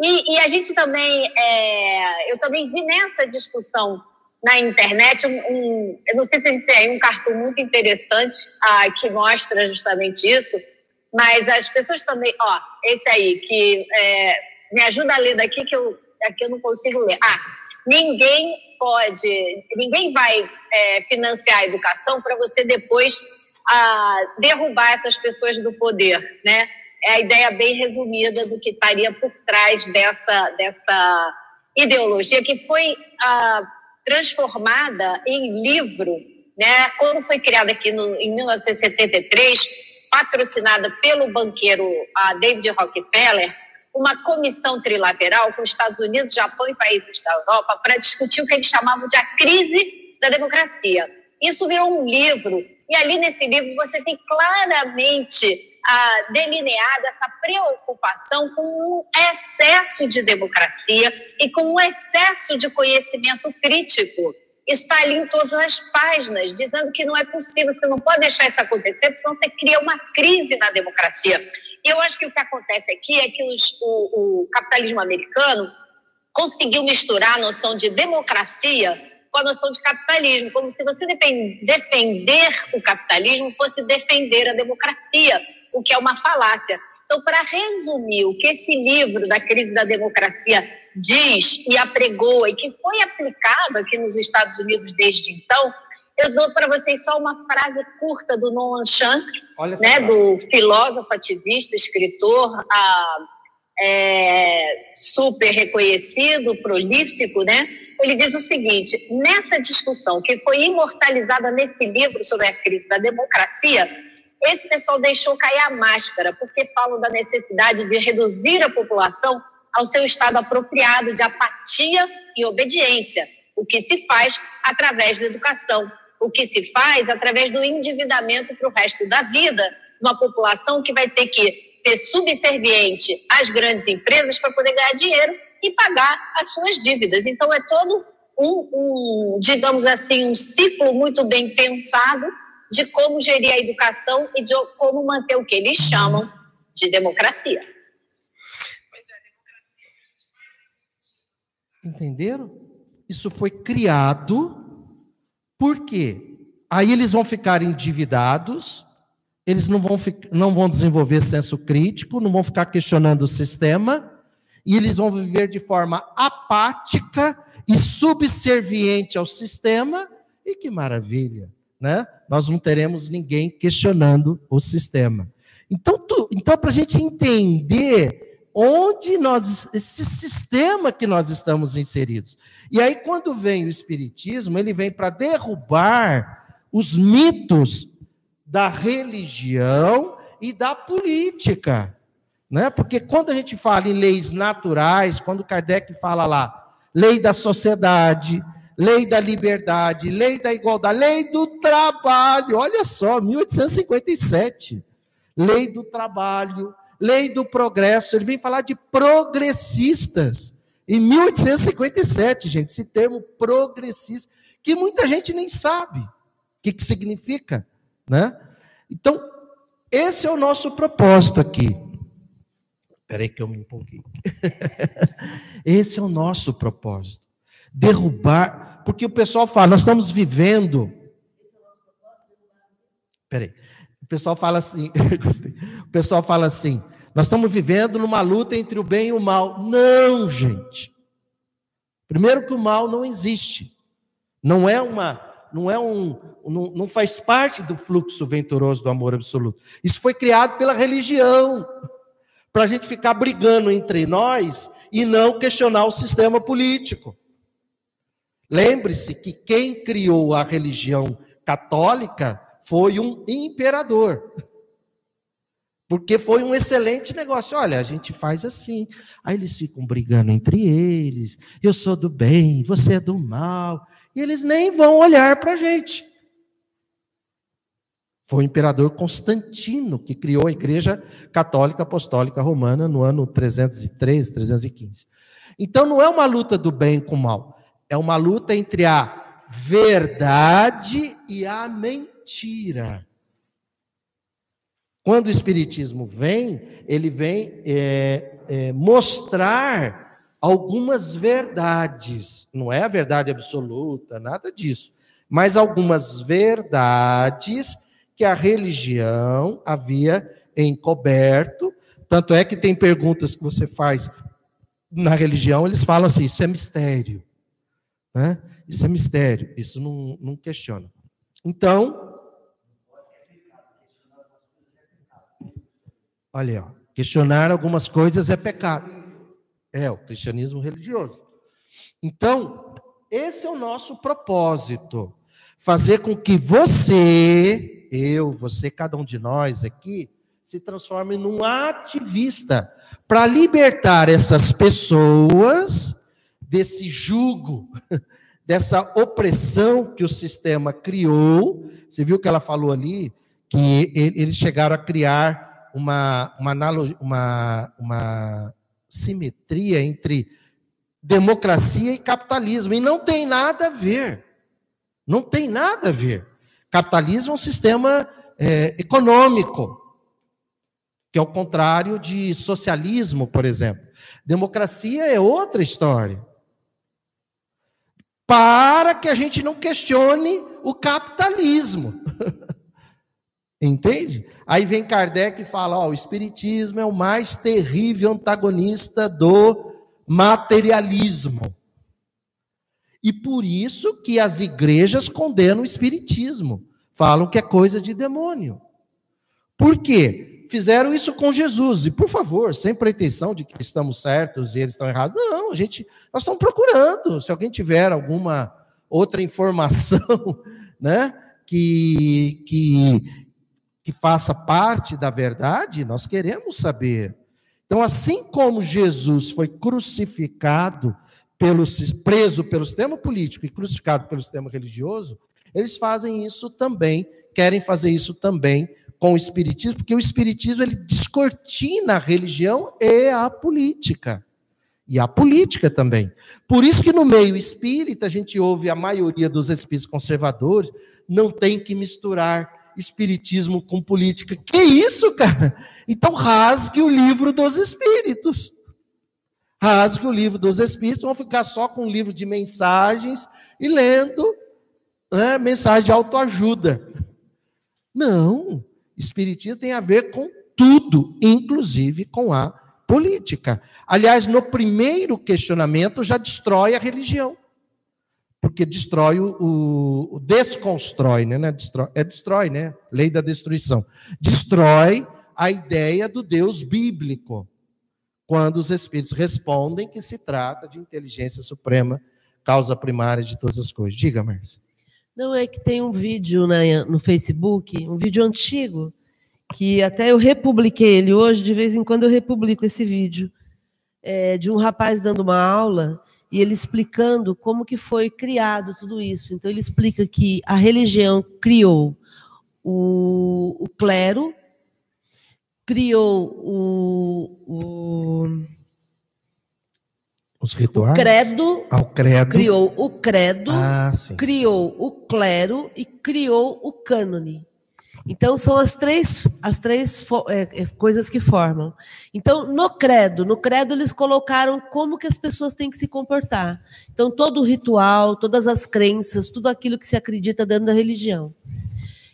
E, e a gente também, é, eu também vi nessa discussão na internet um, um, eu não sei se a gente tem um cartão muito interessante ah, que mostra justamente isso, mas as pessoas também, ó, esse aí que é, me ajuda a ler daqui que eu aqui eu não consigo ler. Ah, ninguém pode, ninguém vai é, financiar a educação para você depois ah, derrubar essas pessoas do poder, né? É a ideia bem resumida do que estaria por trás dessa, dessa ideologia que foi ah, transformada em livro, né? Quando foi criada aqui no, em 1973, patrocinada pelo banqueiro ah, David Rockefeller, uma comissão trilateral com os Estados Unidos, Japão e países da Europa para discutir o que eles chamavam de a crise da democracia. Isso virou um livro, e ali nesse livro você tem claramente ah, delineada essa preocupação com o excesso de democracia e com o excesso de conhecimento crítico. Está ali em todas as páginas, dizendo que não é possível, você não pode deixar isso acontecer, porque senão você cria uma crise na democracia. Eu acho que o que acontece aqui é que os, o, o capitalismo americano conseguiu misturar a noção de democracia com a noção de capitalismo, como se você defender o capitalismo fosse defender a democracia, o que é uma falácia. Então, para resumir o que esse livro da crise da democracia diz e apregoa e que foi aplicado aqui nos Estados Unidos desde então, eu dou para vocês só uma frase curta do Noam Chomsky, né, do filósofo, ativista, escritor, a, é, super reconhecido, prolífico, né? Ele diz o seguinte: nessa discussão que foi imortalizada nesse livro sobre a crise da democracia, esse pessoal deixou cair a máscara, porque falam da necessidade de reduzir a população ao seu estado apropriado de apatia e obediência, o que se faz através da educação o que se faz através do endividamento para o resto da vida, uma população que vai ter que ser subserviente às grandes empresas para poder ganhar dinheiro e pagar as suas dívidas. Então, é todo um, um, digamos assim, um ciclo muito bem pensado de como gerir a educação e de como manter o que eles chamam de democracia. Entenderam? Isso foi criado, por quê? Aí eles vão ficar endividados, eles não vão, não vão desenvolver senso crítico, não vão ficar questionando o sistema, e eles vão viver de forma apática e subserviente ao sistema, e que maravilha, né? Nós não teremos ninguém questionando o sistema. Então, então para a gente entender onde nós, esse sistema que nós estamos inseridos. E aí, quando vem o Espiritismo, ele vem para derrubar os mitos da religião e da política. Né? Porque quando a gente fala em leis naturais, quando Kardec fala lá, lei da sociedade, lei da liberdade, lei da igualdade, lei do trabalho, olha só, 1857, lei do trabalho, lei do progresso, ele vem falar de progressistas. Em 1857, gente, esse termo progressista, que muita gente nem sabe o que, que significa, né? Então, esse é o nosso propósito aqui. Espera aí que eu me empolguei. [LAUGHS] esse é o nosso propósito. Derrubar, porque o pessoal fala, nós estamos vivendo. Espera aí. O pessoal fala assim, [LAUGHS] o pessoal fala assim, nós estamos vivendo numa luta entre o bem e o mal. Não, gente. Primeiro que o mal não existe. Não é uma, não é um, não, não faz parte do fluxo venturoso do amor absoluto. Isso foi criado pela religião para a gente ficar brigando entre nós e não questionar o sistema político. Lembre-se que quem criou a religião católica foi um imperador. Porque foi um excelente negócio. Olha, a gente faz assim. Aí eles ficam brigando entre eles. Eu sou do bem, você é do mal. E eles nem vão olhar para a gente. Foi o imperador Constantino que criou a Igreja Católica Apostólica Romana no ano 313, 315. Então não é uma luta do bem com o mal. É uma luta entre a verdade e a mentira. Quando o Espiritismo vem, ele vem é, é, mostrar algumas verdades. Não é a verdade absoluta, nada disso. Mas algumas verdades que a religião havia encoberto. Tanto é que tem perguntas que você faz na religião, eles falam assim: isso é mistério. Né? Isso é mistério, isso não, não questiona. Então, Olha, ó, questionar algumas coisas é pecado. É o cristianismo religioso. Então, esse é o nosso propósito: fazer com que você, eu, você, cada um de nós aqui, se transforme num ativista para libertar essas pessoas desse jugo, [LAUGHS] dessa opressão que o sistema criou. Você viu que ela falou ali que eles chegaram a criar uma, uma, uma, uma simetria entre democracia e capitalismo. E não tem nada a ver. Não tem nada a ver. Capitalismo é um sistema é, econômico, que é o contrário de socialismo, por exemplo. Democracia é outra história. Para que a gente não questione o capitalismo. [LAUGHS] Entende? Aí vem Kardec e fala: ó, o Espiritismo é o mais terrível antagonista do materialismo. E por isso que as igrejas condenam o Espiritismo, falam que é coisa de demônio. Por quê? Fizeram isso com Jesus, e por favor, sem pretensão de que estamos certos e eles estão errados. Não, a gente, nós estamos procurando. Se alguém tiver alguma outra informação, [LAUGHS] né, que, que que faça parte da verdade, nós queremos saber. Então, assim como Jesus foi crucificado, pelo, preso pelo sistema político e crucificado pelo sistema religioso, eles fazem isso também, querem fazer isso também com o Espiritismo, porque o Espiritismo ele descortina a religião e a política. e a política também. Por isso que no meio espírita a gente ouve a maioria dos espíritos conservadores não tem que misturar espiritismo com política. Que isso, cara? Então rasgue o livro dos espíritos. Rasgue o livro dos espíritos, vão ficar só com o livro de mensagens e lendo né, mensagem de autoajuda. Não, espiritismo tem a ver com tudo, inclusive com a política. Aliás, no primeiro questionamento já destrói a religião. Porque destrói o, o, desconstrói, né? É destrói, é destrói, né? Lei da destruição. Destrói a ideia do Deus bíblico. Quando os espíritos respondem que se trata de inteligência suprema, causa primária de todas as coisas. Diga, Marcia. Não, é que tem um vídeo na, no Facebook, um vídeo antigo, que até eu republiquei ele hoje, de vez em quando eu republico esse vídeo, é, de um rapaz dando uma aula e ele explicando como que foi criado tudo isso. Então ele explica que a religião criou o, o clero, criou o, o os rituais? O credo, ah, o credo. Criou o credo, ah, criou o clero e criou o cânone. Então, são as três, as três é, é, coisas que formam. Então, no credo, no credo eles colocaram como que as pessoas têm que se comportar. Então, todo o ritual, todas as crenças, tudo aquilo que se acredita dentro da religião.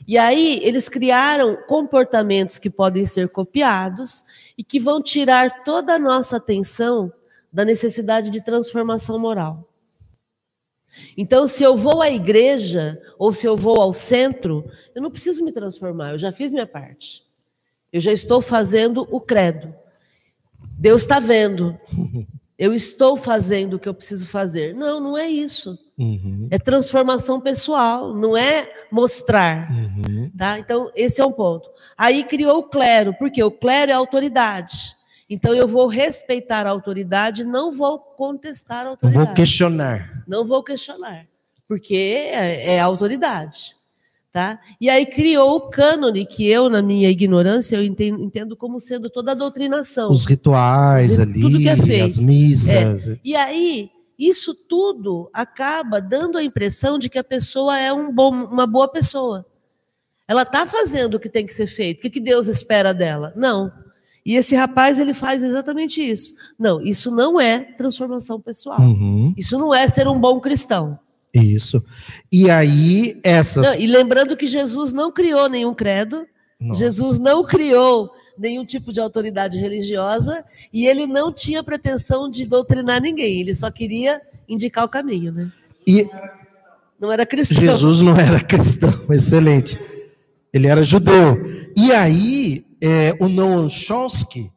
E aí, eles criaram comportamentos que podem ser copiados e que vão tirar toda a nossa atenção da necessidade de transformação moral. Então, se eu vou à igreja ou se eu vou ao centro, eu não preciso me transformar, eu já fiz minha parte. Eu já estou fazendo o credo. Deus está vendo. [LAUGHS] Eu estou fazendo o que eu preciso fazer. Não, não é isso. Uhum. É transformação pessoal, não é mostrar. Uhum. Tá? Então, esse é um ponto. Aí criou o clero, porque o clero é autoridade. Então eu vou respeitar a autoridade, não vou contestar a autoridade. Vou questionar. Não vou questionar, porque é, é autoridade. Tá? E aí criou o cânone, que eu, na minha ignorância, eu entendo, como sendo toda a doutrinação. Os rituais Os, ali, tudo que é feito. as missas. É. E aí, isso tudo acaba dando a impressão de que a pessoa é um bom, uma boa pessoa. Ela está fazendo o que tem que ser feito. O que, que Deus espera dela? Não. E esse rapaz ele faz exatamente isso. Não, isso não é transformação pessoal. Uhum. Isso não é ser um bom cristão. Isso. E aí essas. Não, e lembrando que Jesus não criou nenhum credo. Nossa. Jesus não criou nenhum tipo de autoridade religiosa e ele não tinha pretensão de doutrinar ninguém. Ele só queria indicar o caminho, né? E não era cristão. Jesus não era cristão. [LAUGHS] Excelente. Ele era judeu. E aí é, o Noam Chomsky,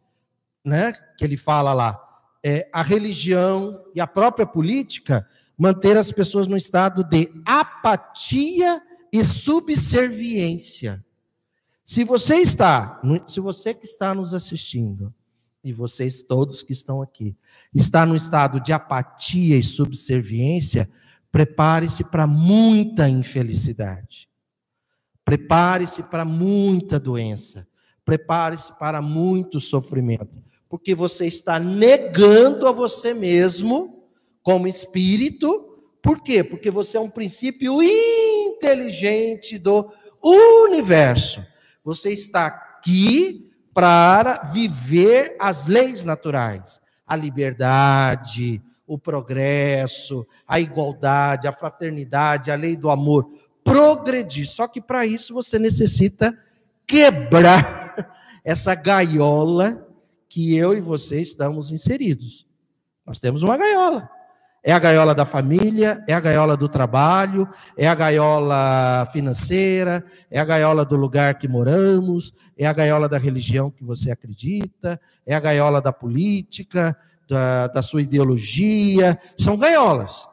né, que ele fala lá, é, a religião e a própria política manter as pessoas no estado de apatia e subserviência. Se você está, se você que está nos assistindo, e vocês todos que estão aqui, está no estado de apatia e subserviência, prepare-se para muita infelicidade. Prepare-se para muita doença. Prepare-se para muito sofrimento, porque você está negando a você mesmo como espírito. Por quê? Porque você é um princípio inteligente do universo. Você está aqui para viver as leis naturais, a liberdade, o progresso, a igualdade, a fraternidade, a lei do amor, progredir. Só que para isso você necessita quebrar [LAUGHS] essa gaiola que eu e você estamos inseridos. Nós temos uma gaiola. É a gaiola da família, é a gaiola do trabalho, é a gaiola financeira, é a gaiola do lugar que moramos, é a gaiola da religião que você acredita, é a gaiola da política, da, da sua ideologia. São gaiolas.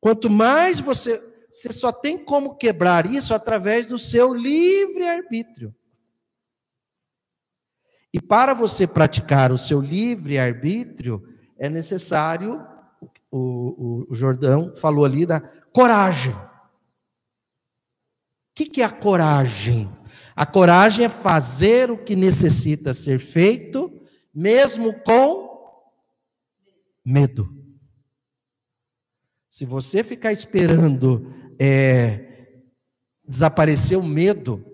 Quanto mais você. Você só tem como quebrar isso através do seu livre-arbítrio. E para você praticar o seu livre arbítrio, é necessário, o, o, o Jordão falou ali da coragem. O que, que é a coragem? A coragem é fazer o que necessita ser feito, mesmo com Medo. Se você ficar esperando é, desaparecer o medo,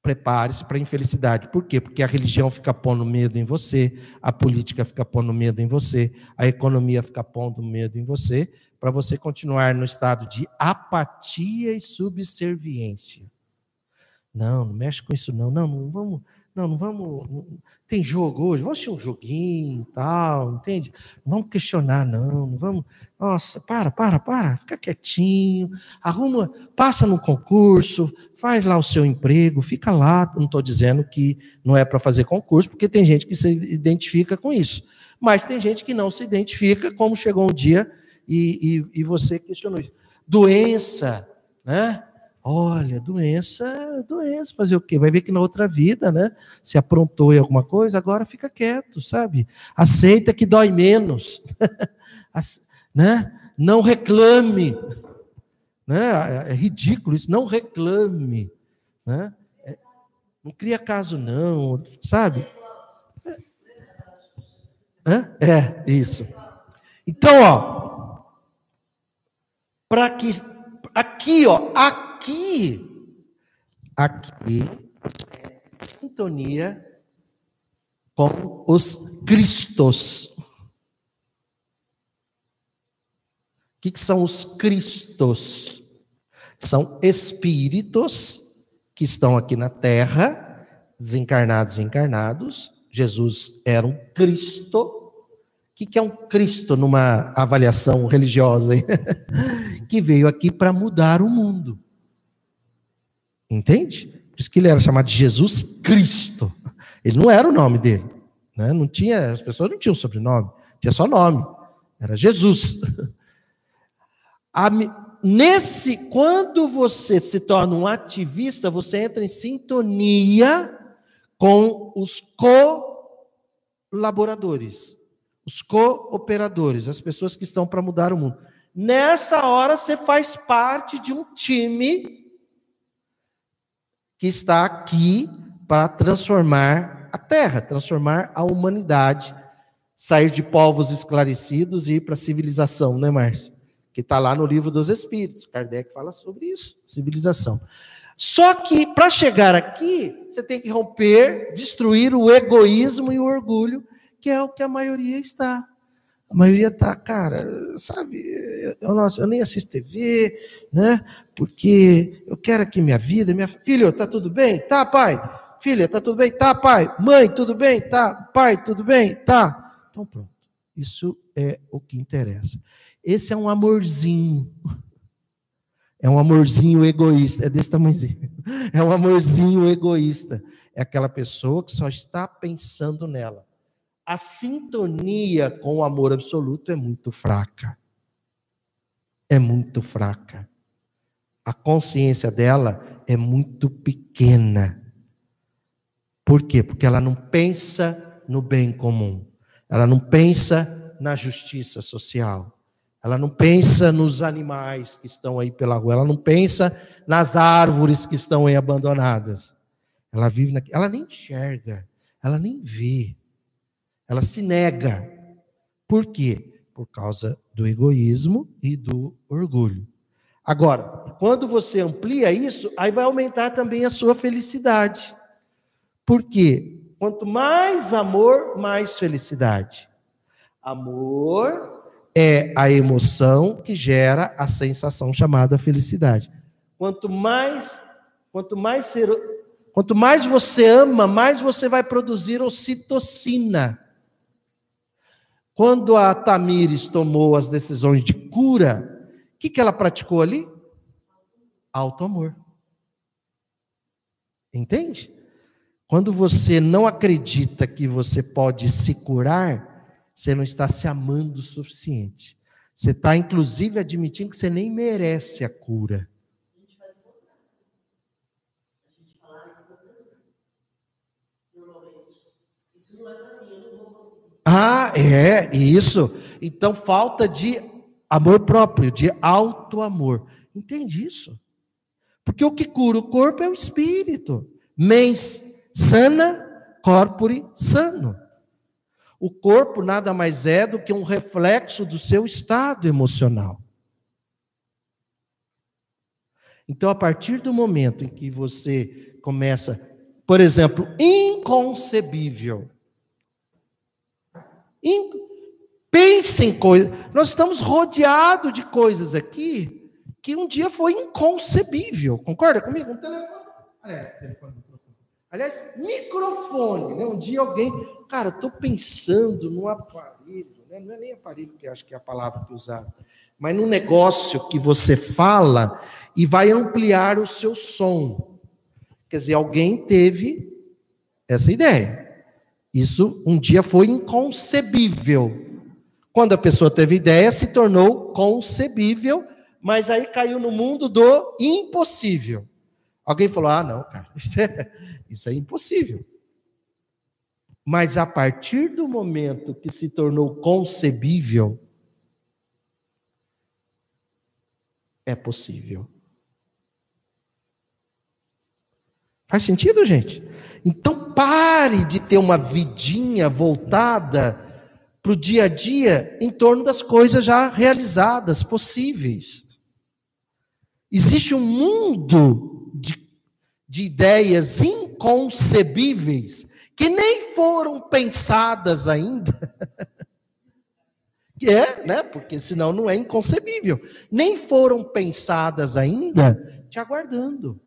prepare-se para a infelicidade. Por quê? Porque a religião fica pondo medo em você, a política fica pondo medo em você, a economia fica pondo medo em você, para você continuar no estado de apatia e subserviência. Não, não mexe com isso não. Não, não vamos, não, não vamos. Não, tem jogo hoje, vamos assistir um joguinho tal, entende? Não vamos questionar, não, não vamos. Nossa, para, para, para, fica quietinho, arruma, passa no concurso, faz lá o seu emprego, fica lá. Não estou dizendo que não é para fazer concurso, porque tem gente que se identifica com isso. Mas tem gente que não se identifica, como chegou um dia e, e, e você questionou isso. Doença, né? Olha, doença, doença, fazer o quê? Vai ver que na outra vida, né? Se aprontou em alguma coisa, agora fica quieto, sabe? Aceita que dói menos, [LAUGHS] né? Não reclame, né? É ridículo isso, não reclame, né? É, não cria caso não, sabe? É, é isso. Então, ó, para que aqui, ó, aqui, aqui, sintonia com os Cristos. O que, que são os Cristos? São espíritos que estão aqui na terra, desencarnados e encarnados. Jesus era um Cristo. O que, que é um Cristo numa avaliação religiosa? [LAUGHS] que veio aqui para mudar o mundo. Entende? Por isso que ele era chamado de Jesus Cristo. Ele não era o nome dele. Né? Não tinha, as pessoas não tinham sobrenome, tinha só nome. Era Jesus. [LAUGHS] A, nesse, quando você se torna um ativista, você entra em sintonia com os colaboradores, os cooperadores, as pessoas que estão para mudar o mundo. Nessa hora você faz parte de um time que está aqui para transformar a terra, transformar a humanidade, sair de povos esclarecidos e ir para a civilização, né, Márcio? Que está lá no livro dos Espíritos. Kardec fala sobre isso, civilização. Só que para chegar aqui, você tem que romper, destruir o egoísmo e o orgulho, que é o que a maioria está. A maioria tá, cara, sabe, eu, nossa, eu nem assisto TV, né? Porque eu quero aqui minha vida, minha filho, tá tudo bem? Tá, pai. Filha, tá tudo bem? Tá, pai. Mãe, tudo bem? Tá. Pai, tudo bem? Tá. Então pronto. Isso é o que interessa. Esse é um amorzinho. É um amorzinho egoísta, é desse tamanhozinho. É um amorzinho egoísta. É aquela pessoa que só está pensando nela a sintonia com o amor absoluto é muito fraca. É muito fraca. A consciência dela é muito pequena. Por quê? Porque ela não pensa no bem comum. Ela não pensa na justiça social. Ela não pensa nos animais que estão aí pela rua. Ela não pensa nas árvores que estão aí abandonadas. Ela vive na... ela nem enxerga, ela nem vê. Ela se nega. Por quê? Por causa do egoísmo e do orgulho. Agora, quando você amplia isso, aí vai aumentar também a sua felicidade. Por quê? Quanto mais amor, mais felicidade. Amor é a emoção que gera a sensação chamada felicidade. Quanto mais, quanto mais ser, quanto mais você ama, mais você vai produzir ocitocina. Quando a Tamires tomou as decisões de cura, o que, que ela praticou ali? Alto amor. Entende? Quando você não acredita que você pode se curar, você não está se amando o suficiente. Você está, inclusive, admitindo que você nem merece a cura. Ah, é, isso. Então, falta de amor próprio, de alto amor. Entende isso? Porque o que cura o corpo é o espírito. Mens sana, corpore sano. O corpo nada mais é do que um reflexo do seu estado emocional. Então, a partir do momento em que você começa, por exemplo, inconcebível. In... Pense em coisas. Nós estamos rodeados de coisas aqui que um dia foi inconcebível. Concorda comigo? Um telefone. Aliás, telefone. Aliás, microfone. Né? Um dia alguém. Cara, estou pensando num aparelho. Né? Não é nem aparelho, que acho que é a palavra que usar. Mas num negócio que você fala e vai ampliar o seu som. Quer dizer, alguém teve essa ideia. Isso um dia foi inconcebível. Quando a pessoa teve ideia, se tornou concebível, mas aí caiu no mundo do impossível. Alguém falou: ah, não, cara, [LAUGHS] isso é, isso é impossível. Mas a partir do momento que se tornou concebível, é possível. Faz sentido, gente? Então pare de ter uma vidinha voltada para o dia a dia em torno das coisas já realizadas, possíveis. Existe um mundo de ideias inconcebíveis que nem foram pensadas ainda. [LAUGHS] é, né? Porque senão não é inconcebível. Nem foram pensadas ainda, te aguardando.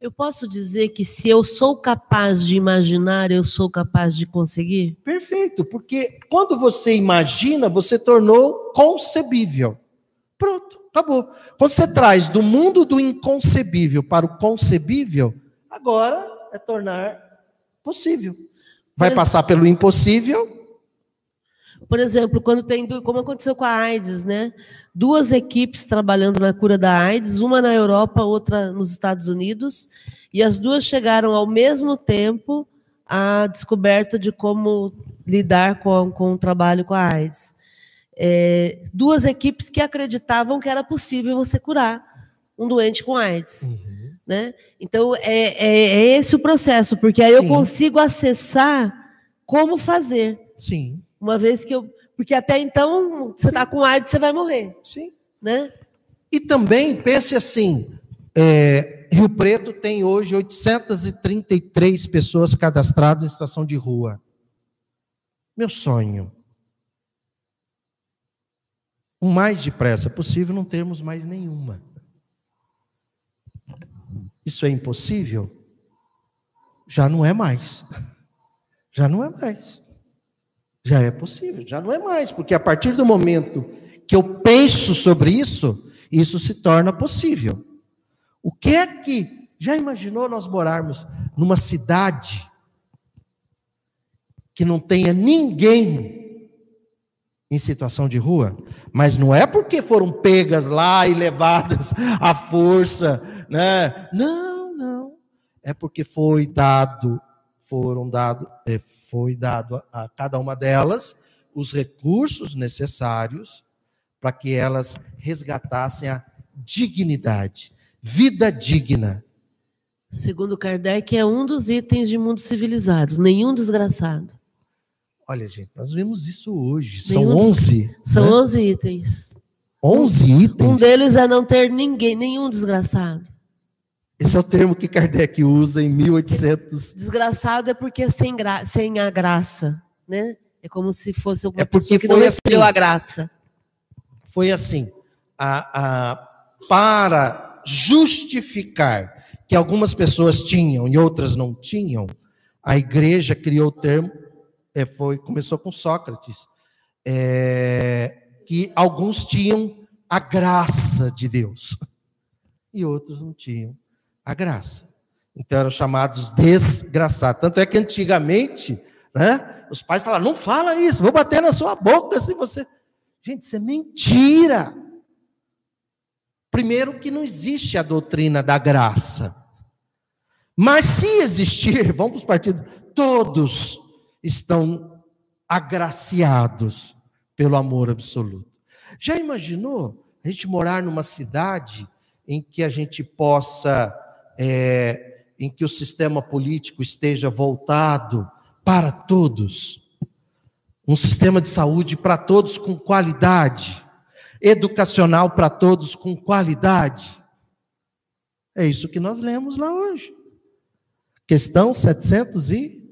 Eu posso dizer que se eu sou capaz de imaginar, eu sou capaz de conseguir? Perfeito, porque quando você imagina, você tornou concebível. Pronto, acabou. Quando você traz do mundo do inconcebível para o concebível, agora é tornar possível. Vai passar pelo impossível. Por exemplo, quando tem, como aconteceu com a AIDS, né? Duas equipes trabalhando na cura da AIDS, uma na Europa, outra nos Estados Unidos, e as duas chegaram ao mesmo tempo à descoberta de como lidar com, com o trabalho com a AIDS. É, duas equipes que acreditavam que era possível você curar um doente com AIDS. Uhum. Né? Então, é, é, é, esse o processo, porque aí Sim. eu consigo acessar como fazer. Sim. Uma vez que eu. Porque até então, você está com AIDS, você vai morrer. Sim. Né? E também, pense assim: é, Rio Preto tem hoje 833 pessoas cadastradas em situação de rua. Meu sonho. O mais depressa possível não termos mais nenhuma. Isso é impossível? Já não é mais. [LAUGHS] Já não é mais. Já é possível, já não é mais, porque a partir do momento que eu penso sobre isso, isso se torna possível. O que é que. Já imaginou nós morarmos numa cidade que não tenha ninguém em situação de rua? Mas não é porque foram pegas lá e levadas à força, né? Não, não. É porque foi dado foram dado, é, foi dado a, a cada uma delas os recursos necessários para que elas resgatassem a dignidade, vida digna. Segundo Kardec, é um dos itens de mundos civilizados, nenhum desgraçado. Olha, gente, nós vimos isso hoje. São 11. Des... São né? 11 itens. 11 itens? Um deles é não ter ninguém, nenhum desgraçado. Esse é o termo que Kardec usa em 1800. Desgraçado é porque é sem, gra sem a graça, né? É como se fosse alguma é pessoa que não recebeu assim, a graça. Foi assim, a, a, para justificar que algumas pessoas tinham e outras não tinham, a igreja criou o termo, é, foi, começou com Sócrates, é, que alguns tinham a graça de Deus e outros não tinham a graça. Então eram chamados desgraçados. Tanto é que antigamente, né, os pais falavam: não fala isso, vou bater na sua boca se você. Gente, isso é mentira. Primeiro, que não existe a doutrina da graça. Mas se existir, vamos para todos estão agraciados pelo amor absoluto. Já imaginou a gente morar numa cidade em que a gente possa é, em que o sistema político esteja voltado para todos. um sistema de saúde para todos com qualidade, educacional para todos com qualidade. É isso que nós lemos lá hoje. Questão 790 e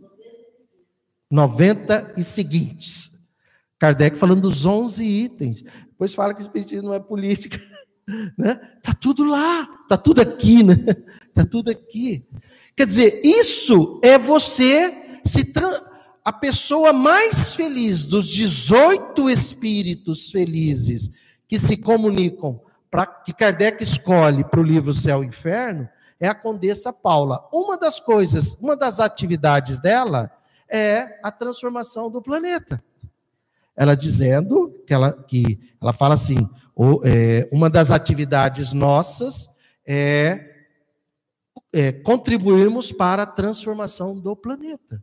seguintes. Kardec falando dos 11 itens. Depois fala que espiritismo não é política. [LAUGHS] Né? Tá tudo lá, tá tudo aqui, né? Tá tudo aqui. Quer dizer, isso é você se a pessoa mais feliz dos 18 espíritos felizes que se comunicam para que Kardec escolhe para o livro Céu e Inferno é a Condessa Paula. Uma das coisas, uma das atividades dela é a transformação do planeta. Ela dizendo que ela, que ela fala assim: ou, é, uma das atividades nossas é, é contribuirmos para a transformação do planeta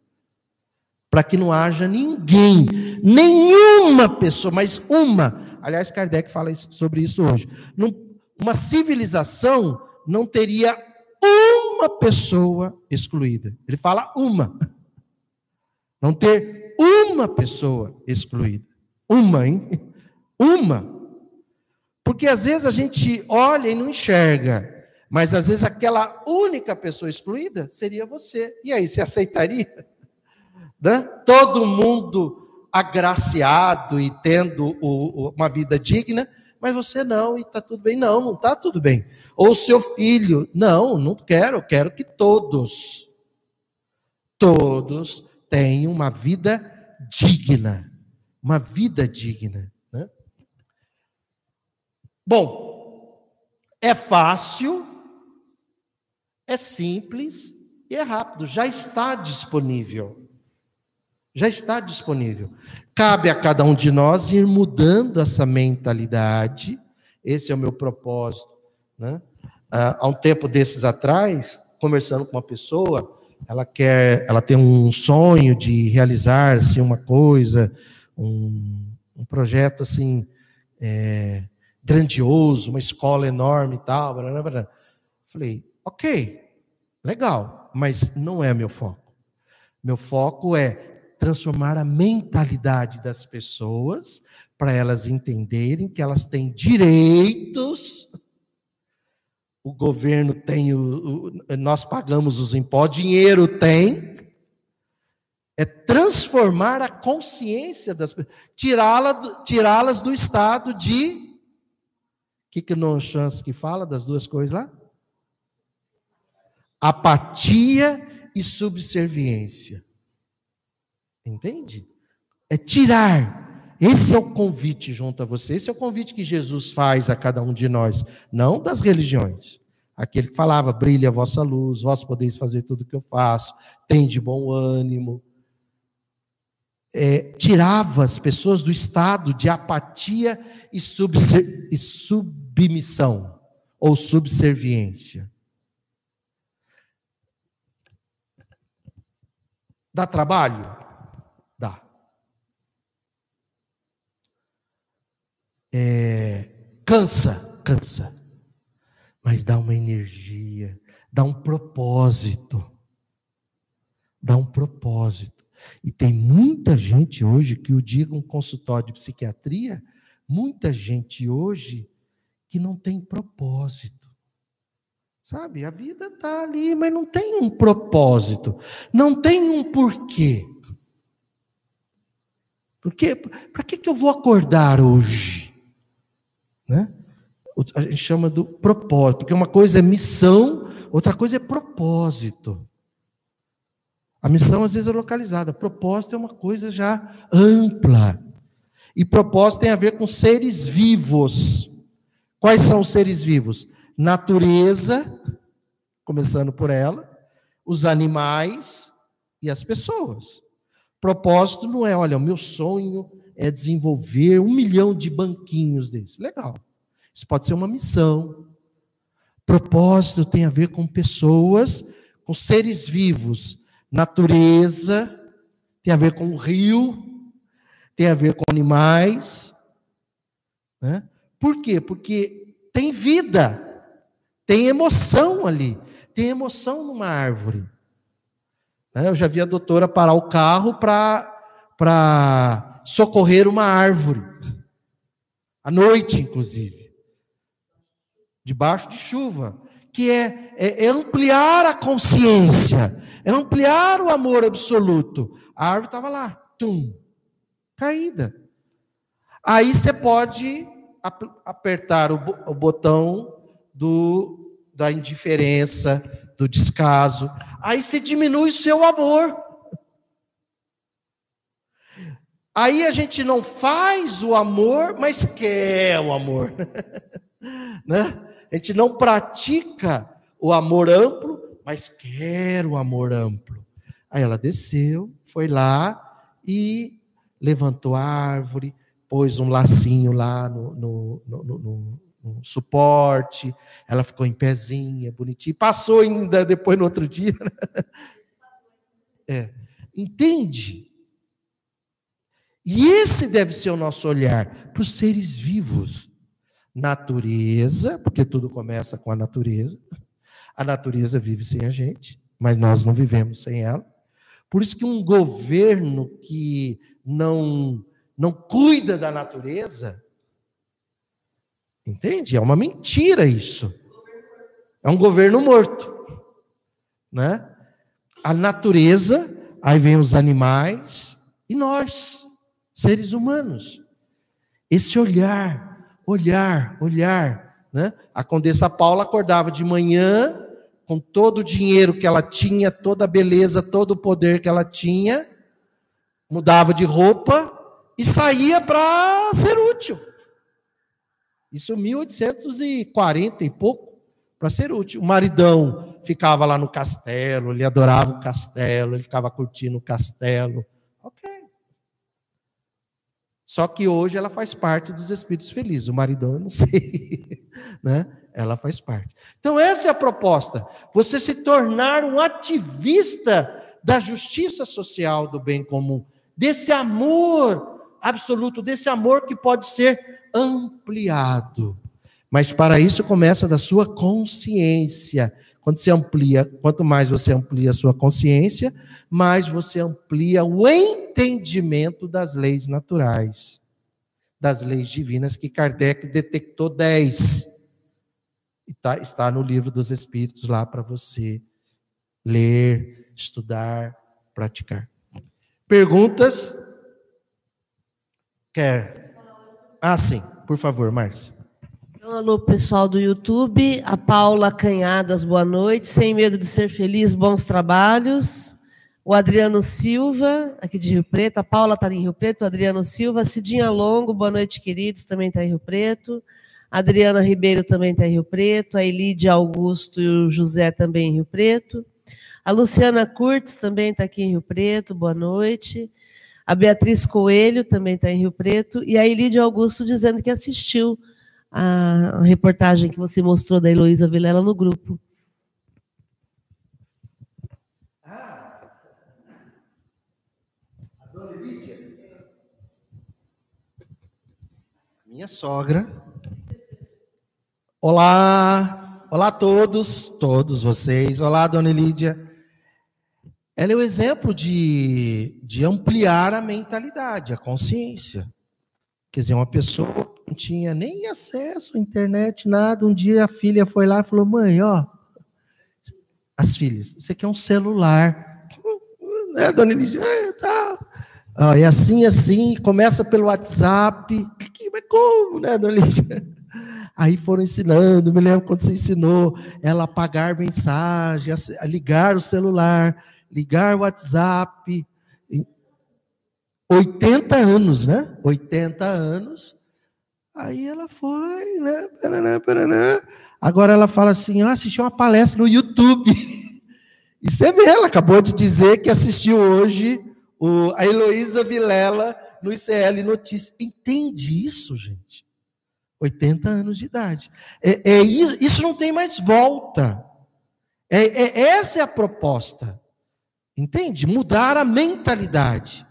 para que não haja ninguém, nenhuma pessoa, mas uma. Aliás, Kardec fala sobre isso hoje. uma civilização não teria uma pessoa excluída. Ele fala uma. Não ter uma pessoa excluída. Uma, hein? Uma. Porque às vezes a gente olha e não enxerga. Mas às vezes aquela única pessoa excluída seria você. E aí, você aceitaria? [LAUGHS] né? todo mundo agraciado e tendo o, o, uma vida digna, mas você não, e está tudo bem. Não, não está tudo bem. Ou seu filho, não, não quero, quero que todos, todos tenham uma vida digna. Uma vida digna. Né? Bom, é fácil, é simples e é rápido, já está disponível. Já está disponível. Cabe a cada um de nós ir mudando essa mentalidade. Esse é o meu propósito. Né? Ah, há um tempo desses atrás, conversando com uma pessoa, ela quer, ela tem um sonho de realizar assim, uma coisa, um, um projeto assim é, grandioso, uma escola enorme e tal. Blá, blá, blá. Falei, ok, legal, mas não é meu foco. Meu foco é transformar a mentalidade das pessoas para elas entenderem que elas têm direitos. O governo tem, o, o, nós pagamos os impostos, dinheiro tem. É transformar a consciência das pessoas, tirá-las tirá do estado de. O que, que o chance que fala das duas coisas lá? Apatia e subserviência. Entende? É tirar. Esse é o convite junto a você. Esse é o convite que Jesus faz a cada um de nós, não das religiões. Aquele que falava: brilha a vossa luz, vós podeis fazer tudo o que eu faço, tem de bom ânimo. É, tirava as pessoas do estado de apatia e, e submissão, ou subserviência. Dá trabalho? É, cansa, cansa, mas dá uma energia, dá um propósito. Dá um propósito. E tem muita gente hoje que o diga um consultório de psiquiatria, muita gente hoje que não tem propósito. Sabe, a vida está ali, mas não tem um propósito, não tem um porquê. Porque para que, que eu vou acordar hoje? Né? A gente chama do propósito, porque uma coisa é missão, outra coisa é propósito. A missão às vezes é localizada, propósito é uma coisa já ampla. E propósito tem a ver com seres vivos. Quais são os seres vivos? Natureza, começando por ela, os animais e as pessoas. Propósito não é, olha, o meu sonho é desenvolver um milhão de banquinhos desses. Legal. Isso pode ser uma missão. Propósito tem a ver com pessoas, com seres vivos. Natureza tem a ver com o rio, tem a ver com animais. Né? Por quê? Porque tem vida, tem emoção ali, tem emoção numa árvore. Né? Eu já vi a doutora parar o carro para socorrer uma árvore. À noite, inclusive. Debaixo de chuva. Que é, é, é ampliar a consciência. É ampliar o amor absoluto. A árvore estava lá. Tum. Caída. Aí você pode apertar o botão do, da indiferença, do descaso. Aí você diminui o seu amor. Aí a gente não faz o amor, mas quer o amor. [LAUGHS] né? A gente não pratica o amor amplo, mas quer o amor amplo. Aí ela desceu, foi lá e levantou a árvore, pôs um lacinho lá no, no, no, no, suporte, ela ficou em pezinha, bonitinha, passou ainda depois no outro dia. Né? [LAUGHS] É. Entende? E esse deve ser o nosso olhar para os seres vivos. Natureza, porque tudo começa com a natureza. A natureza vive sem a gente, mas nós não vivemos sem ela. Por isso que um governo que não não cuida da natureza, entende? É uma mentira isso. É um governo morto, né? A natureza, aí vem os animais e nós, seres humanos. Esse olhar, olhar, olhar, né? A condessa Paula acordava de manhã com todo o dinheiro que ela tinha, toda a beleza, todo o poder que ela tinha, mudava de roupa e saía para ser útil. Isso 1840 e pouco, para ser útil. O maridão ficava lá no castelo, ele adorava o castelo, ele ficava curtindo o castelo. Só que hoje ela faz parte dos espíritos felizes. O maridão, eu não [LAUGHS] sei. né? Ela faz parte. Então, essa é a proposta. Você se tornar um ativista da justiça social do bem comum, desse amor absoluto, desse amor que pode ser ampliado. Mas para isso começa da sua consciência. Quando você amplia, quanto mais você amplia a sua consciência, mais você amplia o entendimento das leis naturais, das leis divinas que Kardec detectou dez. Tá, está no livro dos Espíritos lá para você ler, estudar, praticar. Perguntas? Quer? Ah, sim. Por favor, Márcia. Então, alô, pessoal do YouTube. A Paula Canhadas, boa noite. Sem medo de ser feliz, bons trabalhos. O Adriano Silva, aqui de Rio Preto. A Paula está em Rio Preto. O Adriano Silva. Cidinha Longo, boa noite, queridos. Também está em Rio Preto. A Adriana Ribeiro também está em Rio Preto. A Elide Augusto e o José também em Rio Preto. A Luciana Curtis também está aqui em Rio Preto. Boa noite. A Beatriz Coelho também está em Rio Preto. E a Elídia Augusto dizendo que assistiu a reportagem que você mostrou da Heloísa Vilela no grupo. Ah, a dona Elídia. Minha sogra. Olá, olá a todos, todos vocês. Olá, dona Lídia. Ela é o exemplo de, de ampliar a mentalidade, a consciência. Quer dizer, uma pessoa não tinha nem acesso à internet, nada. Um dia a filha foi lá e falou: Mãe, ó, as filhas, aqui é um celular. Né, dona Eligia? É, tá. É assim, assim, começa pelo WhatsApp. Mas como, né, dona Eligia? Aí foram ensinando, me lembro quando você ensinou ela apagar mensagem, a ligar o celular ligar o WhatsApp. 80 anos, né? 80 anos. Aí ela foi, né? Paraná, paraná. Agora ela fala assim: ah, assisti uma palestra no YouTube. [LAUGHS] E você vê, ela acabou de dizer que assistiu hoje o, a Heloísa Vilela no ICL Notícias. Entende isso, gente? 80 anos de idade. É, é, isso não tem mais volta. É, é, essa é a proposta. Entende? Mudar a mentalidade.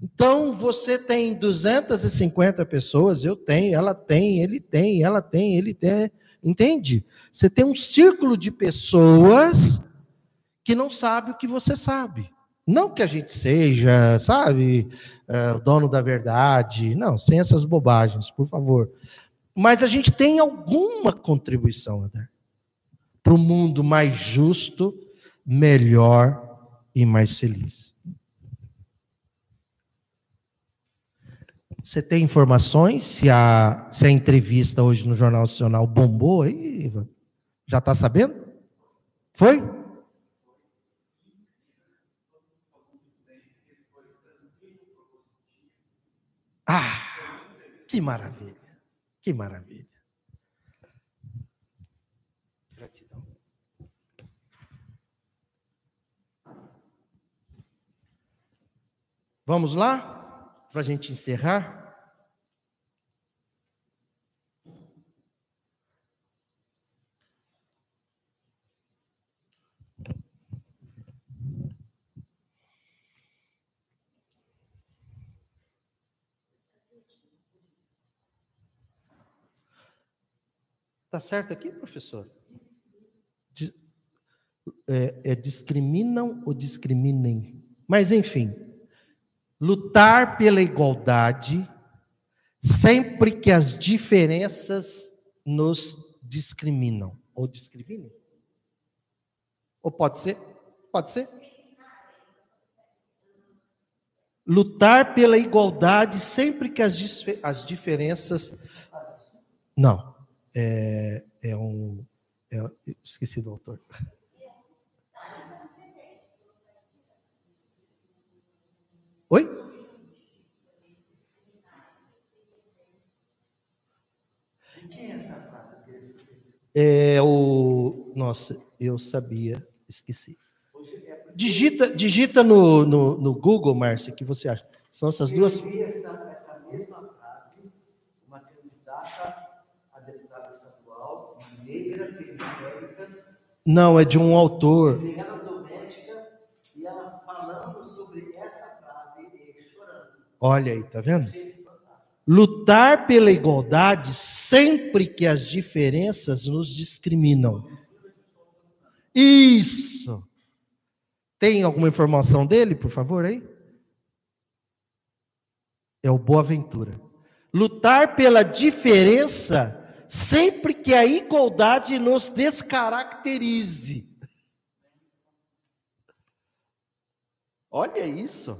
Então, você tem 250 pessoas, eu tenho, ela tem, ele tem, ela tem, ele tem. Entende? Você tem um círculo de pessoas que não sabe o que você sabe. Não que a gente seja, sabe, é, o dono da verdade. Não, sem essas bobagens, por favor. Mas a gente tem alguma contribuição a dar para um mundo mais justo, melhor e mais feliz. Você tem informações se a, se a entrevista hoje no Jornal Nacional bombou aí, Ivan? Já está sabendo? Foi? Ah, que maravilha, que maravilha. Gratidão. Vamos lá? Para a gente encerrar? Está certo aqui, professor? É, é, discriminam ou discriminem? Mas, enfim, lutar pela igualdade sempre que as diferenças nos discriminam. Ou discriminem? Ou pode ser? Pode ser? Lutar pela igualdade sempre que as, as diferenças. Não é, é um. É, esqueci do autor. [LAUGHS] Oi? Quem é essa frase? É o. Nossa, eu sabia, esqueci. Digita, digita no, no, no Google, Márcia, que você acha. São essas duas. Eu essa, essa mesma Não, é de um autor. doméstica e ela falando sobre essa frase e chorando. Olha aí, tá vendo? Lutar pela igualdade sempre que as diferenças nos discriminam. Isso. Tem alguma informação dele, por favor, aí? É o Boaventura. Lutar pela diferença sempre que a igualdade nos descaracterize. Olha isso.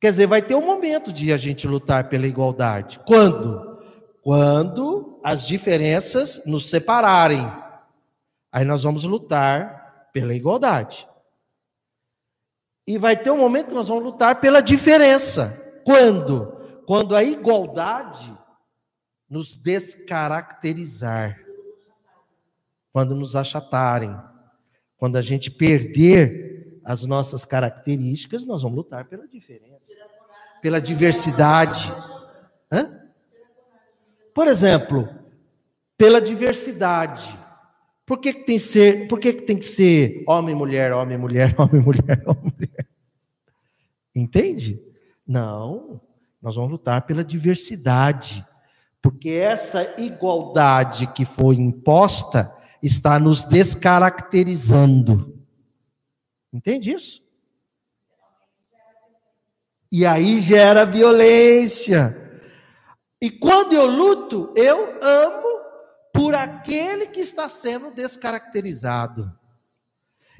Quer dizer, vai ter um momento de a gente lutar pela igualdade. Quando? Quando as diferenças nos separarem. Aí nós vamos lutar pela igualdade. E vai ter um momento que nós vamos lutar pela diferença. Quando? Quando a igualdade nos descaracterizar, quando nos achatarem, quando a gente perder as nossas características, nós vamos lutar pela diferença, pela diversidade. Hã? Por exemplo, pela diversidade. Por que, que tem que ser, por que, que tem que ser homem, mulher, homem, mulher, [LAUGHS] homem, mulher, homem, mulher? Entende? Não. Nós vamos lutar pela diversidade porque essa igualdade que foi imposta está nos descaracterizando. Entende isso? E aí gera violência. E quando eu luto, eu amo por aquele que está sendo descaracterizado.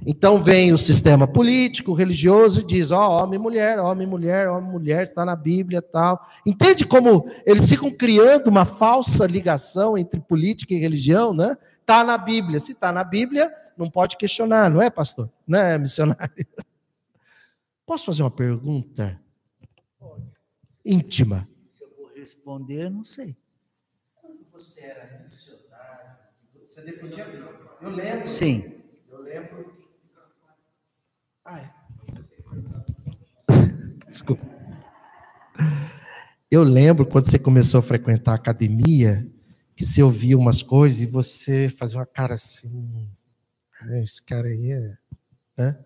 Então vem o sistema político, religioso e diz: ó, oh, homem e mulher, homem e mulher, homem mulher, está na Bíblia tal. Entende como eles ficam criando uma falsa ligação entre política e religião, né? Está na Bíblia. Se está na Bíblia, não pode questionar, não é, pastor? Não é, missionário? [LAUGHS] Posso fazer uma pergunta íntima? Se eu vou responder, não sei. Quando você era missionário, você defendia a Bíblia. Eu lembro. Sim. Eu lembro [LAUGHS] Desculpa. Eu lembro quando você começou a frequentar a academia, que você ouvia umas coisas e você fazia uma cara assim. Esse cara aí é. Né?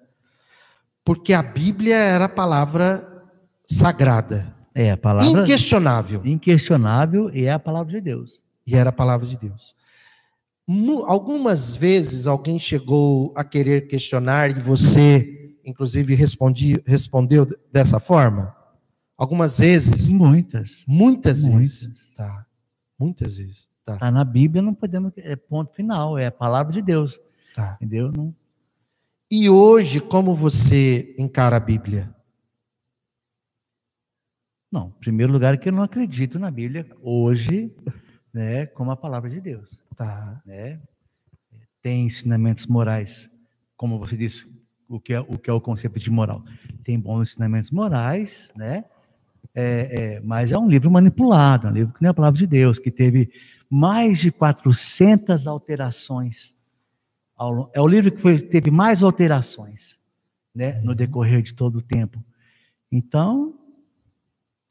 Porque a Bíblia era a palavra sagrada. É a palavra. Inquestionável. Inquestionável e é a palavra de Deus. E era a palavra de Deus. Algumas vezes alguém chegou a querer questionar e você inclusive, respondi, respondeu dessa forma? Algumas vezes? Muitas. Muitas, Muitas. vezes. Tá. Muitas vezes. Tá. Está na Bíblia, não podemos. É ponto final, é a palavra de Deus. Tá. Entendeu? Não, E hoje, como você encara a Bíblia? não, em primeiro lugar, é que eu não acredito na Bíblia hoje, né, como a palavra de Deus. Tá. Né? Tem ensinamentos morais, como você disse, o que é o, que é o conceito de moral. Tem bons ensinamentos morais, né? É, é, mas é um livro manipulado, é um livro que não é a palavra de Deus, que teve mais de 400 alterações. Ao É o livro que foi- teve mais alterações né, no decorrer de todo o tempo. Então,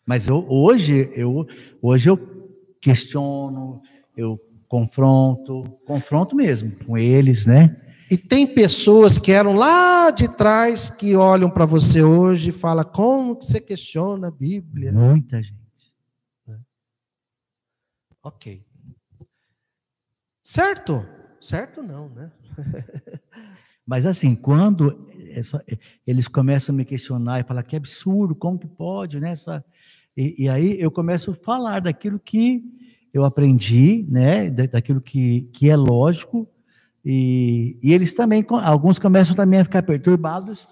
mas eu, hoje, eu, hoje eu questiono, eu confronto, confronto mesmo com eles, né? E tem pessoas que eram lá de trás que olham para você hoje e falam: como que você questiona a Bíblia? Muita gente. Ok. Certo? Certo não, né? Mas assim, quando é só- eles começam a me questionar e falar que absurdo, como que pode, né? Essa, e, e aí eu começo a falar daquilo que eu aprendi, né? da- Daquilo que, que é lógico. E, e eles também, alguns começam também a ficar perturbados,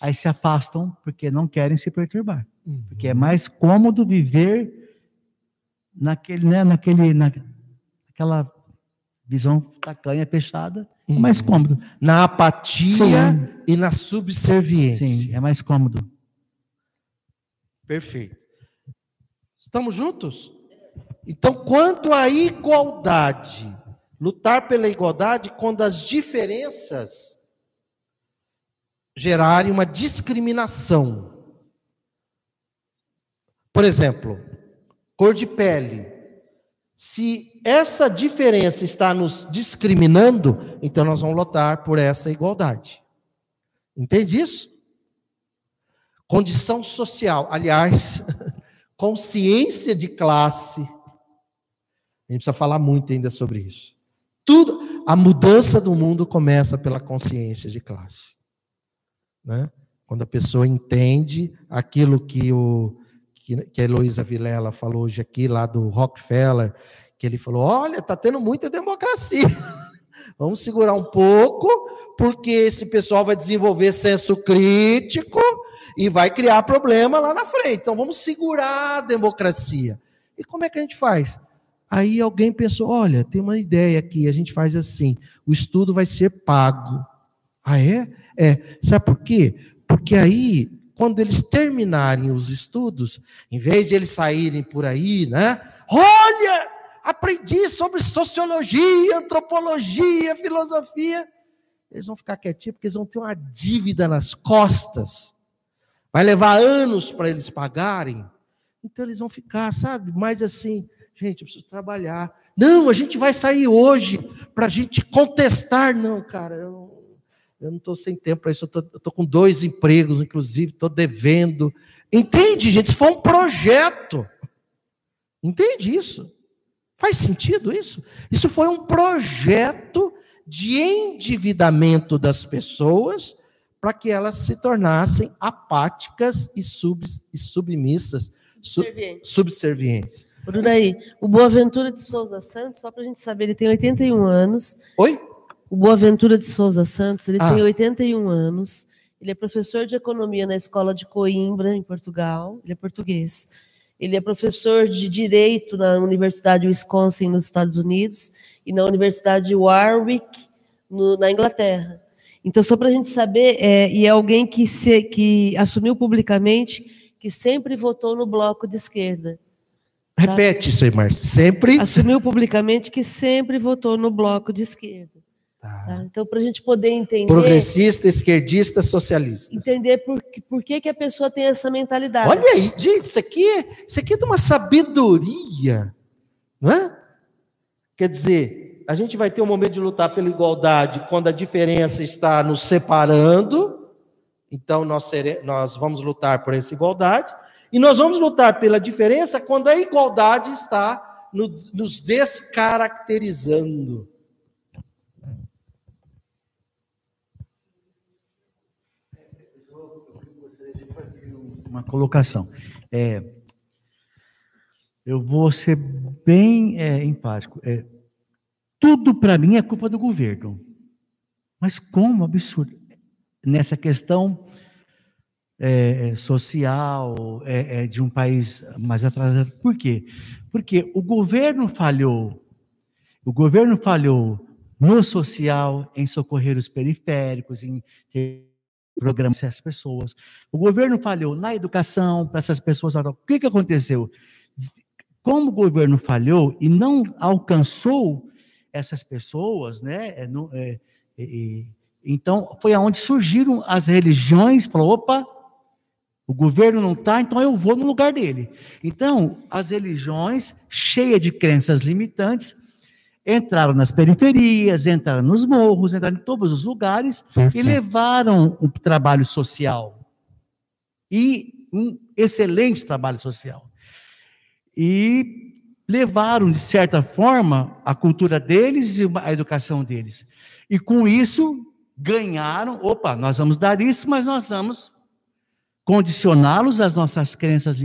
aí se afastam porque não querem se perturbar. Porque é mais cômodo viver naquele, né? Naquele, na, naquela visão tacanha, fechada, é mais cômodo. Na apatia Sim. e na subserviência. Sim, é mais cômodo. Perfeito. Estamos juntos? Então, quanto à igualdade, lutar pela igualdade quando as diferenças gerarem uma discriminação. Por exemplo, cor de pele. Se essa diferença está nos discriminando, então nós vamos lutar por essa igualdade. Entende isso? Condição social, aliás, [LAUGHS] consciência de classe. A gente precisa falar muito ainda sobre isso. Tudo, a mudança do mundo começa pela consciência de classe. Né? Quando a pessoa entende aquilo que, o, que, que a Heloísa Vilela falou hoje aqui, lá do Rockefeller, que ele falou: olha, está tendo muita democracia. [LAUGHS] Vamos segurar um pouco, porque esse pessoal vai desenvolver senso crítico e vai criar problema lá na frente. Então vamos segurar a democracia. E como é que a gente faz? Aí alguém pensou: olha, tem uma ideia aqui, a gente faz assim: o estudo vai ser pago. Ah, é? É. Sabe por quê? Porque aí, quando eles terminarem os estudos, em vez de eles saírem por aí, né? Olha, aprendi sobre sociologia, antropologia, filosofia. Eles vão ficar quietinhos porque eles vão ter uma dívida nas costas. Vai levar anos para eles pagarem. Então eles vão ficar, sabe, mais assim, gente, eu preciso trabalhar. Não, a gente vai sair hoje para a gente contestar. Não, cara, eu eu não estou sem tempo para isso, eu estou com dois empregos, inclusive, estou devendo. Entende, gente? Isso foi um projeto. Entende isso? Faz sentido isso? Isso foi um projeto de endividamento das pessoas para que elas se tornassem apáticas e, sub, e submissas, su, subservientes. Daí, o Boaventura de Souza Santos, só para a gente saber, ele tem 81 anos. Oi? O Boaventura de Souza Santos, ele Ah. tem 81 anos. Ele é professor de economia na escola de Coimbra, em Portugal. Ele é português. Ele é professor de direito na Universidade Wisconsin, nos Estados Unidos, e na Universidade Warwick, no- na Inglaterra. Então, só para a gente saber, é, e é alguém que, se- que assumiu publicamente que sempre votou no bloco de esquerda. Repete isso aí, Márcia. Sempre. Assumiu publicamente que sempre votou no bloco de esquerda. Tá? Então, para a gente poder entender, Progressista, esquerdista, socialista. entender por, que- por que, que a pessoa tem essa mentalidade. Olha aí, gente, isso aqui, é- isso aqui é de uma sabedoria, não é? Quer dizer, a gente vai ter um momento de lutar pela igualdade quando a diferença está nos separando, então nós, sere- nós vamos lutar por essa igualdade, e nós vamos lutar pela diferença quando a igualdade está no- nos descaracterizando. Uma colocação. É, eu vou ser bem é, empático. É, tudo para mim é culpa do governo. Mas como absurdo. Nessa questão é, é, social é, é, de um país mais atrasado. Por quê? Porque o governo falhou. O governo falhou no social, em socorrer os periféricos, em programas para essas pessoas. O governo falhou na educação para essas pessoas. O que, que aconteceu? Como o governo falhou e não alcançou essas pessoas, né? É, é, é, então, foi aonde surgiram as religiões, falou, opa, o governo não está, então eu vou no lugar dele. Então, as religiões, cheias de crenças limitantes, entraram nas periferias, entraram nos morros, entraram em todos os lugares Perfeito. e levaram um trabalho social. E um excelente trabalho social e levaram, de certa forma, a cultura deles e a educação deles. E com isso, ganharam, opa, nós vamos dar isso, mas nós vamos condicioná-los às nossas crenças,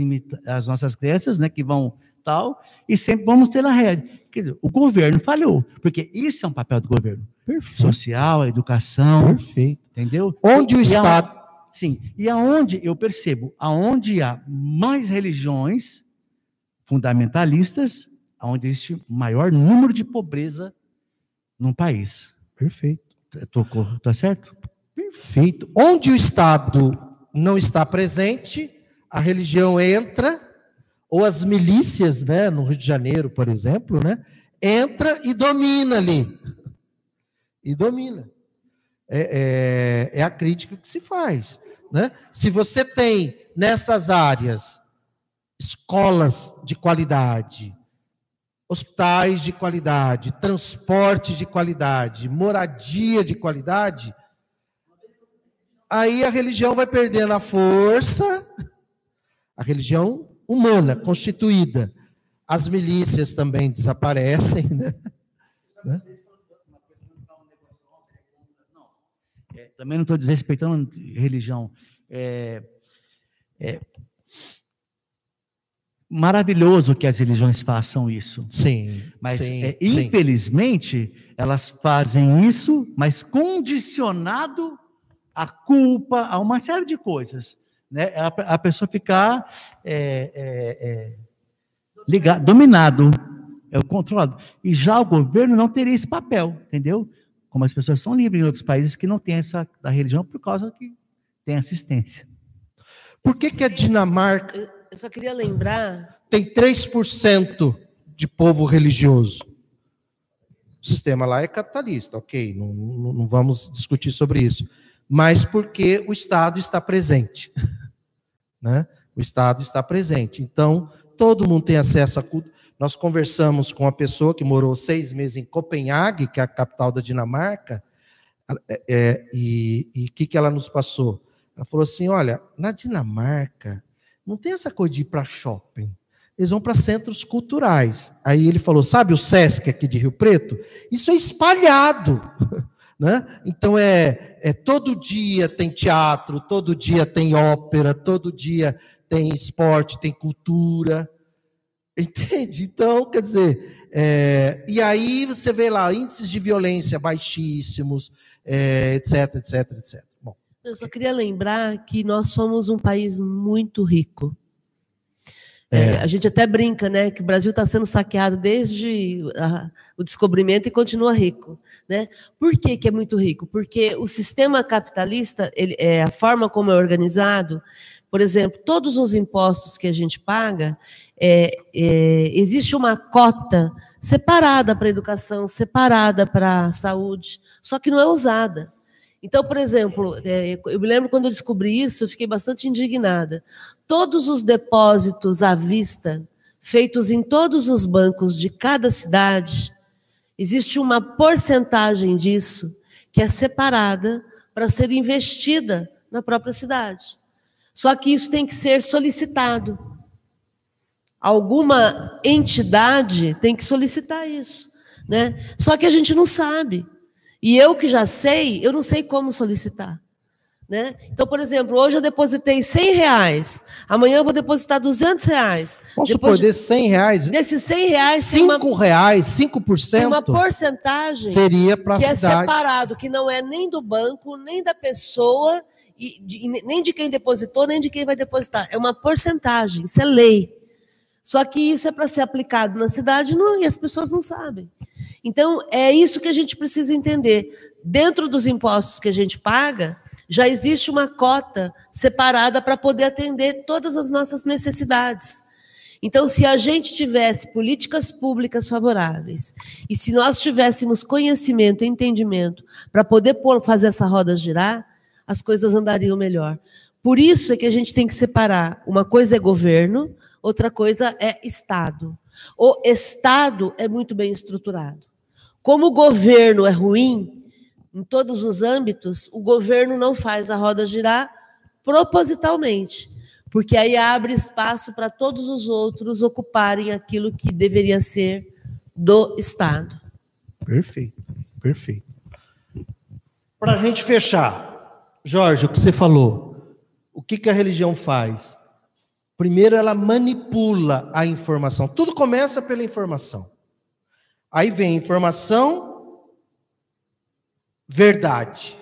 às nossas crenças, né, que vão tal, e sempre vamos ter a rede. Quer dizer, o governo falhou, porque isso é um papel do governo. Perfeito. Social, educação. Perfeito. Entendeu? Onde o e Estado. sim. E aonde eu percebo, aonde há mais religiões, fundamentalistas, onde existe maior número de pobreza num país. Perfeito. Tocou, tá certo? Perfeito. Onde o Estado não está presente, a religião entra, ou as milícias, né, no Rio de Janeiro, por exemplo, né, entra e domina ali. E domina. É, é, é a crítica que se faz. Né? Se você tem nessas áreas escolas de qualidade, hospitais de qualidade, transporte de qualidade, moradia de qualidade, aí a religião vai perdendo a força, a religião humana, constituída. As milícias também desaparecem, né? né? Também não estou desrespeitando religião. É, é, maravilhoso que as religiões façam isso. Sim. Mas, sim, é, infelizmente, sim. elas fazem isso, mas condicionado à culpa, a uma série de coisas. Né? A, a pessoa ficar é, é, é ligado, dominado, é, controlado. E já o governo não teria esse papel, entendeu? Como as pessoas são livres em outros países que não têm essa da religião por causa que tem assistência. Por que, que a Dinamarca eu só queria lembrar. Tem 3% de povo religioso. O sistema lá é capitalista, ok, não, não, não vamos discutir sobre isso. Mas porque o Estado está presente. [LAUGHS] né? O Estado está presente. Então, todo mundo tem acesso a culto. Nós conversamos com uma pessoa que morou seis meses em Copenhague, que é a capital da Dinamarca, é, é, e o que, que ela nos passou? Ela falou assim: olha, na Dinamarca, não tem essa coisa de ir para shopping. Eles vão para centros culturais. Aí ele falou: sabe o SESC aqui de Rio Preto? Isso é espalhado. [LAUGHS] Né? Então é, é todo dia tem teatro, todo dia tem ópera, todo dia tem esporte, tem cultura. [LAUGHS] Entende? Então, quer dizer, é, e aí você vê lá índices de violência baixíssimos, é, etc, etc, etc. Eu só queria lembrar que nós somos um país muito rico. É. É, a gente até brinca, né, que o Brasil está sendo saqueado desde a, o descobrimento e continua rico, né? Por que, que é muito rico? Porque o sistema capitalista, ele, é, a forma como é organizado, por exemplo, todos os impostos que a gente paga, é, é, existe uma cota separada para educação, separada para saúde, só que não é usada. Então, por exemplo, é, eu me lembro quando eu descobri isso, eu fiquei bastante indignada. Todos os depósitos à vista, feitos em todos os bancos de cada cidade, existe uma porcentagem disso que é separada para ser investida na própria cidade. Só que isso tem que ser solicitado. Alguma entidade tem que solicitar isso. Né? Só que a gente não sabe. E eu que já sei, eu não sei como solicitar. Né? Então, por exemplo, hoje eu depositei 100 reais, amanhã eu vou depositar 200 reais. Vamos Depois desses 100 reais, Desses 100 reais, tem uma, 5 reais, tem 5% uma porcentagem seria para que a é cidade. separado, que não é nem do banco, nem da pessoa, e de- nem de quem depositou, nem de quem vai depositar. É uma porcentagem, isso é lei. Só que isso é para ser aplicado na cidade não, e as pessoas não sabem. Então, é isso que a gente precisa entender. Dentro dos impostos que a gente paga, já existe uma cota separada para poder atender todas as nossas necessidades. Então, se a gente tivesse políticas públicas favoráveis e se nós tivéssemos conhecimento entendimento para poder fazer essa roda girar, as coisas andariam melhor. Por isso é que a gente tem que separar. Uma coisa é governo, outra coisa é Estado. O Estado é muito bem estruturado. Como o governo é ruim, em todos os âmbitos, o governo não faz a roda girar propositalmente, porque aí abre espaço para todos os outros ocuparem aquilo que deveria ser do Estado. Perfeito, perfeito. Para a gente fechar, Jorge, o que você falou, o que, que a religião faz? Primeiro, ela manipula a informação. Tudo começa pela informação. Aí vem informação, verdade.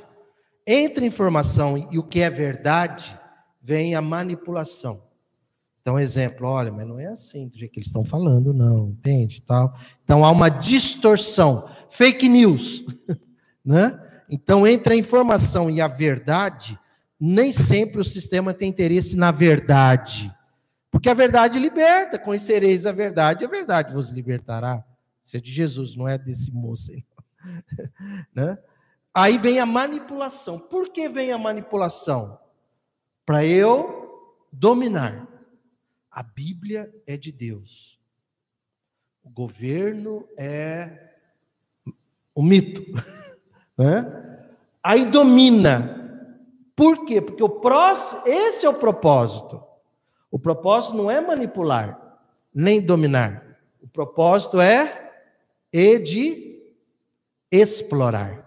Entre informação e o que é verdade, vem a manipulação. Então, exemplo, olha, mas não é assim do jeito que eles estão falando, não, entende? Tal. Então há uma distorção, fake news, [LAUGHS] né? Então, entre a informação e a verdade, nem sempre o sistema tem interesse na verdade. Porque a verdade liberta, conhecereis a verdade, a verdade vos libertará. Isso é de Jesus, não é desse moço aí. [LAUGHS] né? Aí vem a manipulação. Por que vem a manipulação? Para eu dominar. A Bíblia é de Deus. O governo é o mito. [LAUGHS] né? Aí domina. Por quê? Porque o próximo, esse é o propósito. O propósito não é manipular, nem dominar. O propósito é e de explorar.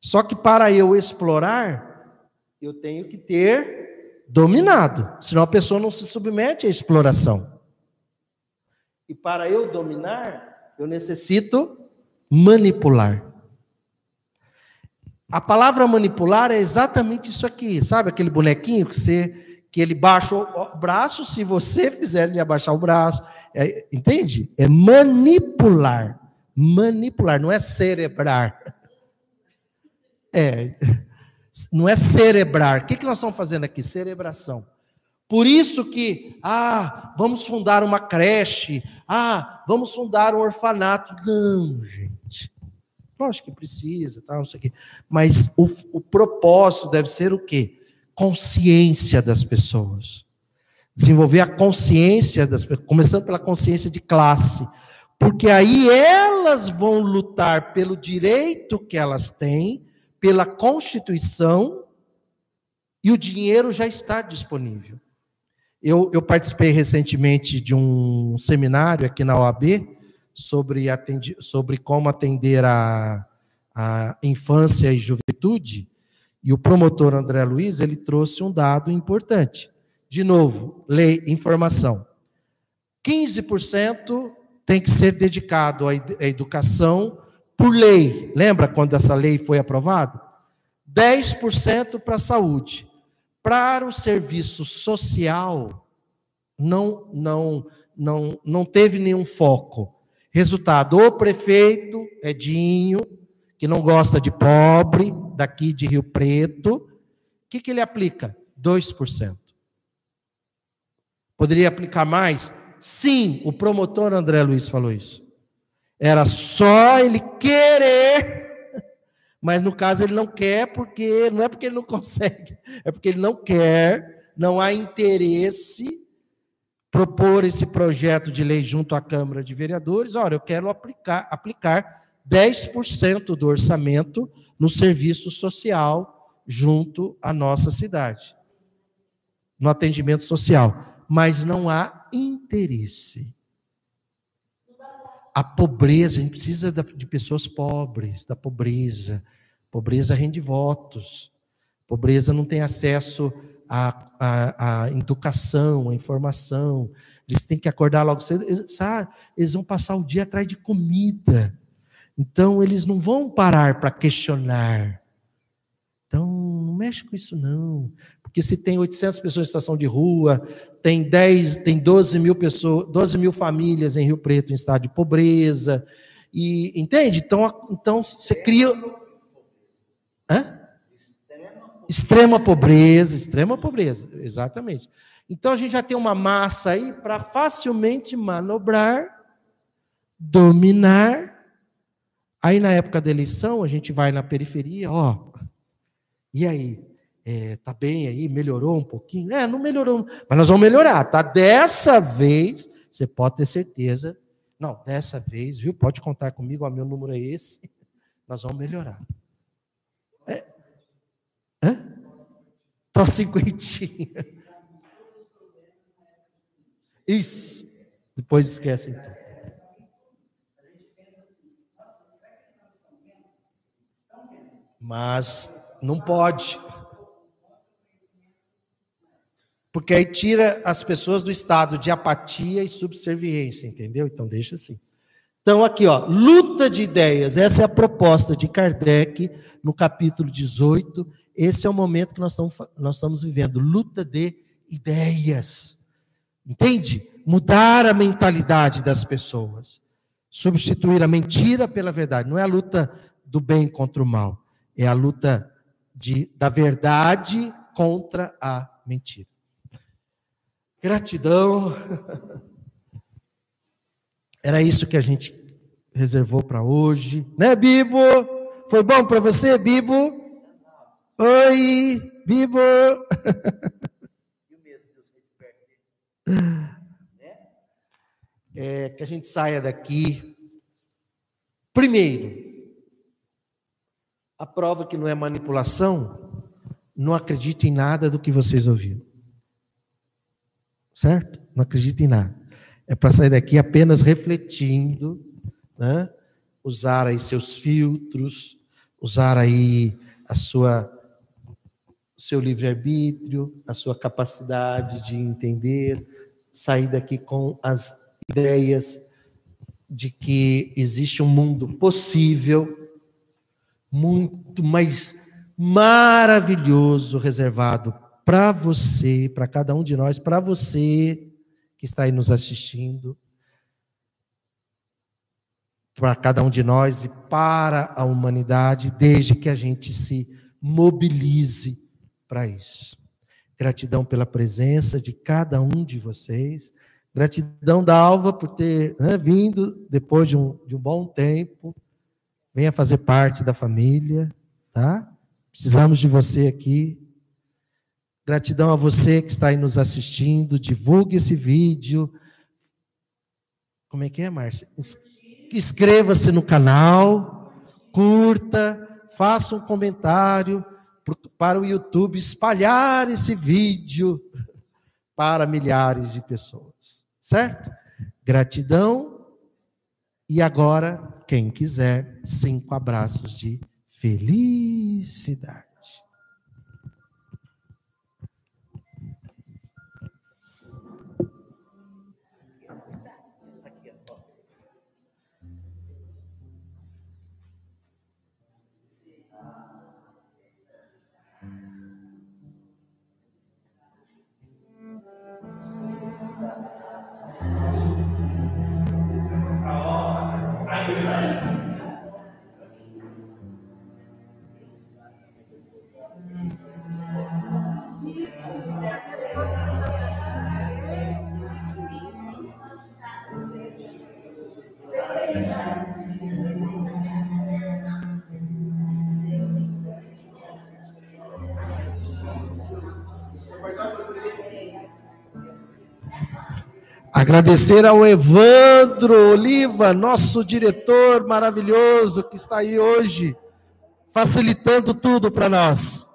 Só que para eu explorar, eu tenho que ter dominado, senão a pessoa não se submete à exploração. E para eu dominar, eu necessito manipular. A palavra manipular é exatamente isso aqui, sabe aquele bonequinho que você que ele baixa o braço, se você fizer ele abaixar o braço, é, entende? É manipular, manipular, não é cerebrar. É, não é cerebrar. O que, que nós estamos fazendo aqui? Cerebração. Por isso que, ah, vamos fundar uma creche, ah, vamos fundar um orfanato. Não, gente. Lógico que precisa, tá, não sei o quê. Mas o, o propósito deve ser o quê? Consciência das pessoas. Desenvolver a consciência das pessoas, começando pela consciência de classe. Porque aí elas vão lutar pelo direito que elas têm, pela Constituição, e o dinheiro já está disponível. Eu, eu, participei recentemente de um seminário aqui na OAB sobre, atendi, sobre como atender a, a infância e juventude, e o promotor André Luiz, ele trouxe um dado importante. De novo, lei, informação. 15% tem que ser dedicado à educação por lei. Lembra quando essa lei foi aprovada? 10% para a saúde. Para o serviço social, não, não, não, não teve nenhum foco. Resultado: o prefeito, Edinho, que não gosta de pobre, daqui de Rio Preto, o que, que ele aplica? 2%. Poderia aplicar mais? Sim, o promotor André Luiz falou isso. Era só ele querer, [LAUGHS] mas no caso ele não quer porque não é porque ele não consegue, [LAUGHS] é porque ele não quer, não há interesse propor esse projeto de lei junto à Câmara de Vereadores. Olha, eu quero aplicar aplicar 10% do orçamento no serviço social junto à nossa cidade, no atendimento social, mas não há interesse. A pobreza, a gente precisa de pessoas pobres, da pobreza. Pobreza rende votos. Pobreza não tem acesso à, à, à educação, à informação. Eles têm que acordar logo cedo. Eles, sabe? eles vão passar o dia atrás de comida. Então, eles não vão parar para questionar. Então, não mexe com isso, não. Porque se tem 800 pessoas em situação de rua, tem 10, tem 12 mil pessoas, 12 mil famílias em Rio Preto em estado de pobreza. E entende? Então, então você cria. Hã? Extrema pobreza, extrema pobreza, exatamente. Então a gente já tem uma massa aí para facilmente manobrar, dominar. Aí na época da eleição a gente vai na periferia, ó. E aí, é, tá bem aí, melhorou um pouquinho? É, não melhorou, mas nós vamos melhorar, tá? Dessa vez, você pode ter certeza. Não, dessa vez, viu? Pode contar comigo, ó, meu número é esse. Nós vamos melhorar. É. Hã? Tô cinquentinha. Isso. Depois esquecem tudo. Mas não pode. Porque aí tira as pessoas do estado de apatia e subserviência, entendeu? Então deixa assim. Então aqui, ó, luta de ideias. Essa é a proposta de Kardec no capítulo 18. Esse é o momento que nós estamos, nós estamos vivendo, luta de ideias. Entende? Mudar a mentalidade das pessoas. Substituir a mentira pela verdade. Não é a luta do bem contra o mal. É a luta de, da verdade contra a mentira. Gratidão. [LAUGHS] Era isso que a gente reservou para hoje, né, Bibo? Foi bom para você, Bibo? Oi, Bibo. [LAUGHS] É, que a gente saia daqui. Primeiro, a prova que não é manipulação, não acredite em nada do que vocês ouviram. Certo? Não acredite em nada. É para sair daqui apenas refletindo, né? usar aí seus filtros, usar aí a sua o seu livre-arbítrio, a sua capacidade de entender, sair daqui com as ideias de que existe um mundo possível muito mais maravilhoso reservado para você, para cada um de nós, para você que está aí nos assistindo, para cada um de nós e para a humanidade, desde que a gente se mobilize para isso. Gratidão pela presença de cada um de vocês. Gratidão da Alva por ter né, vindo depois de um, de um bom tempo. Venha fazer parte da família, tá? Precisamos de você aqui. Gratidão a você que está aí nos assistindo. Divulgue esse vídeo. Como é que é, Márcia? Inscreva-se no canal, curta, faça um comentário para o YouTube espalhar esse vídeo para milhares de pessoas. Certo? Gratidão. E agora quem quiser, cinco abraços de felicidade. Amen. Agradecer ao Evandro Oliva, nosso diretor maravilhoso que está aí hoje, facilitando tudo para nós.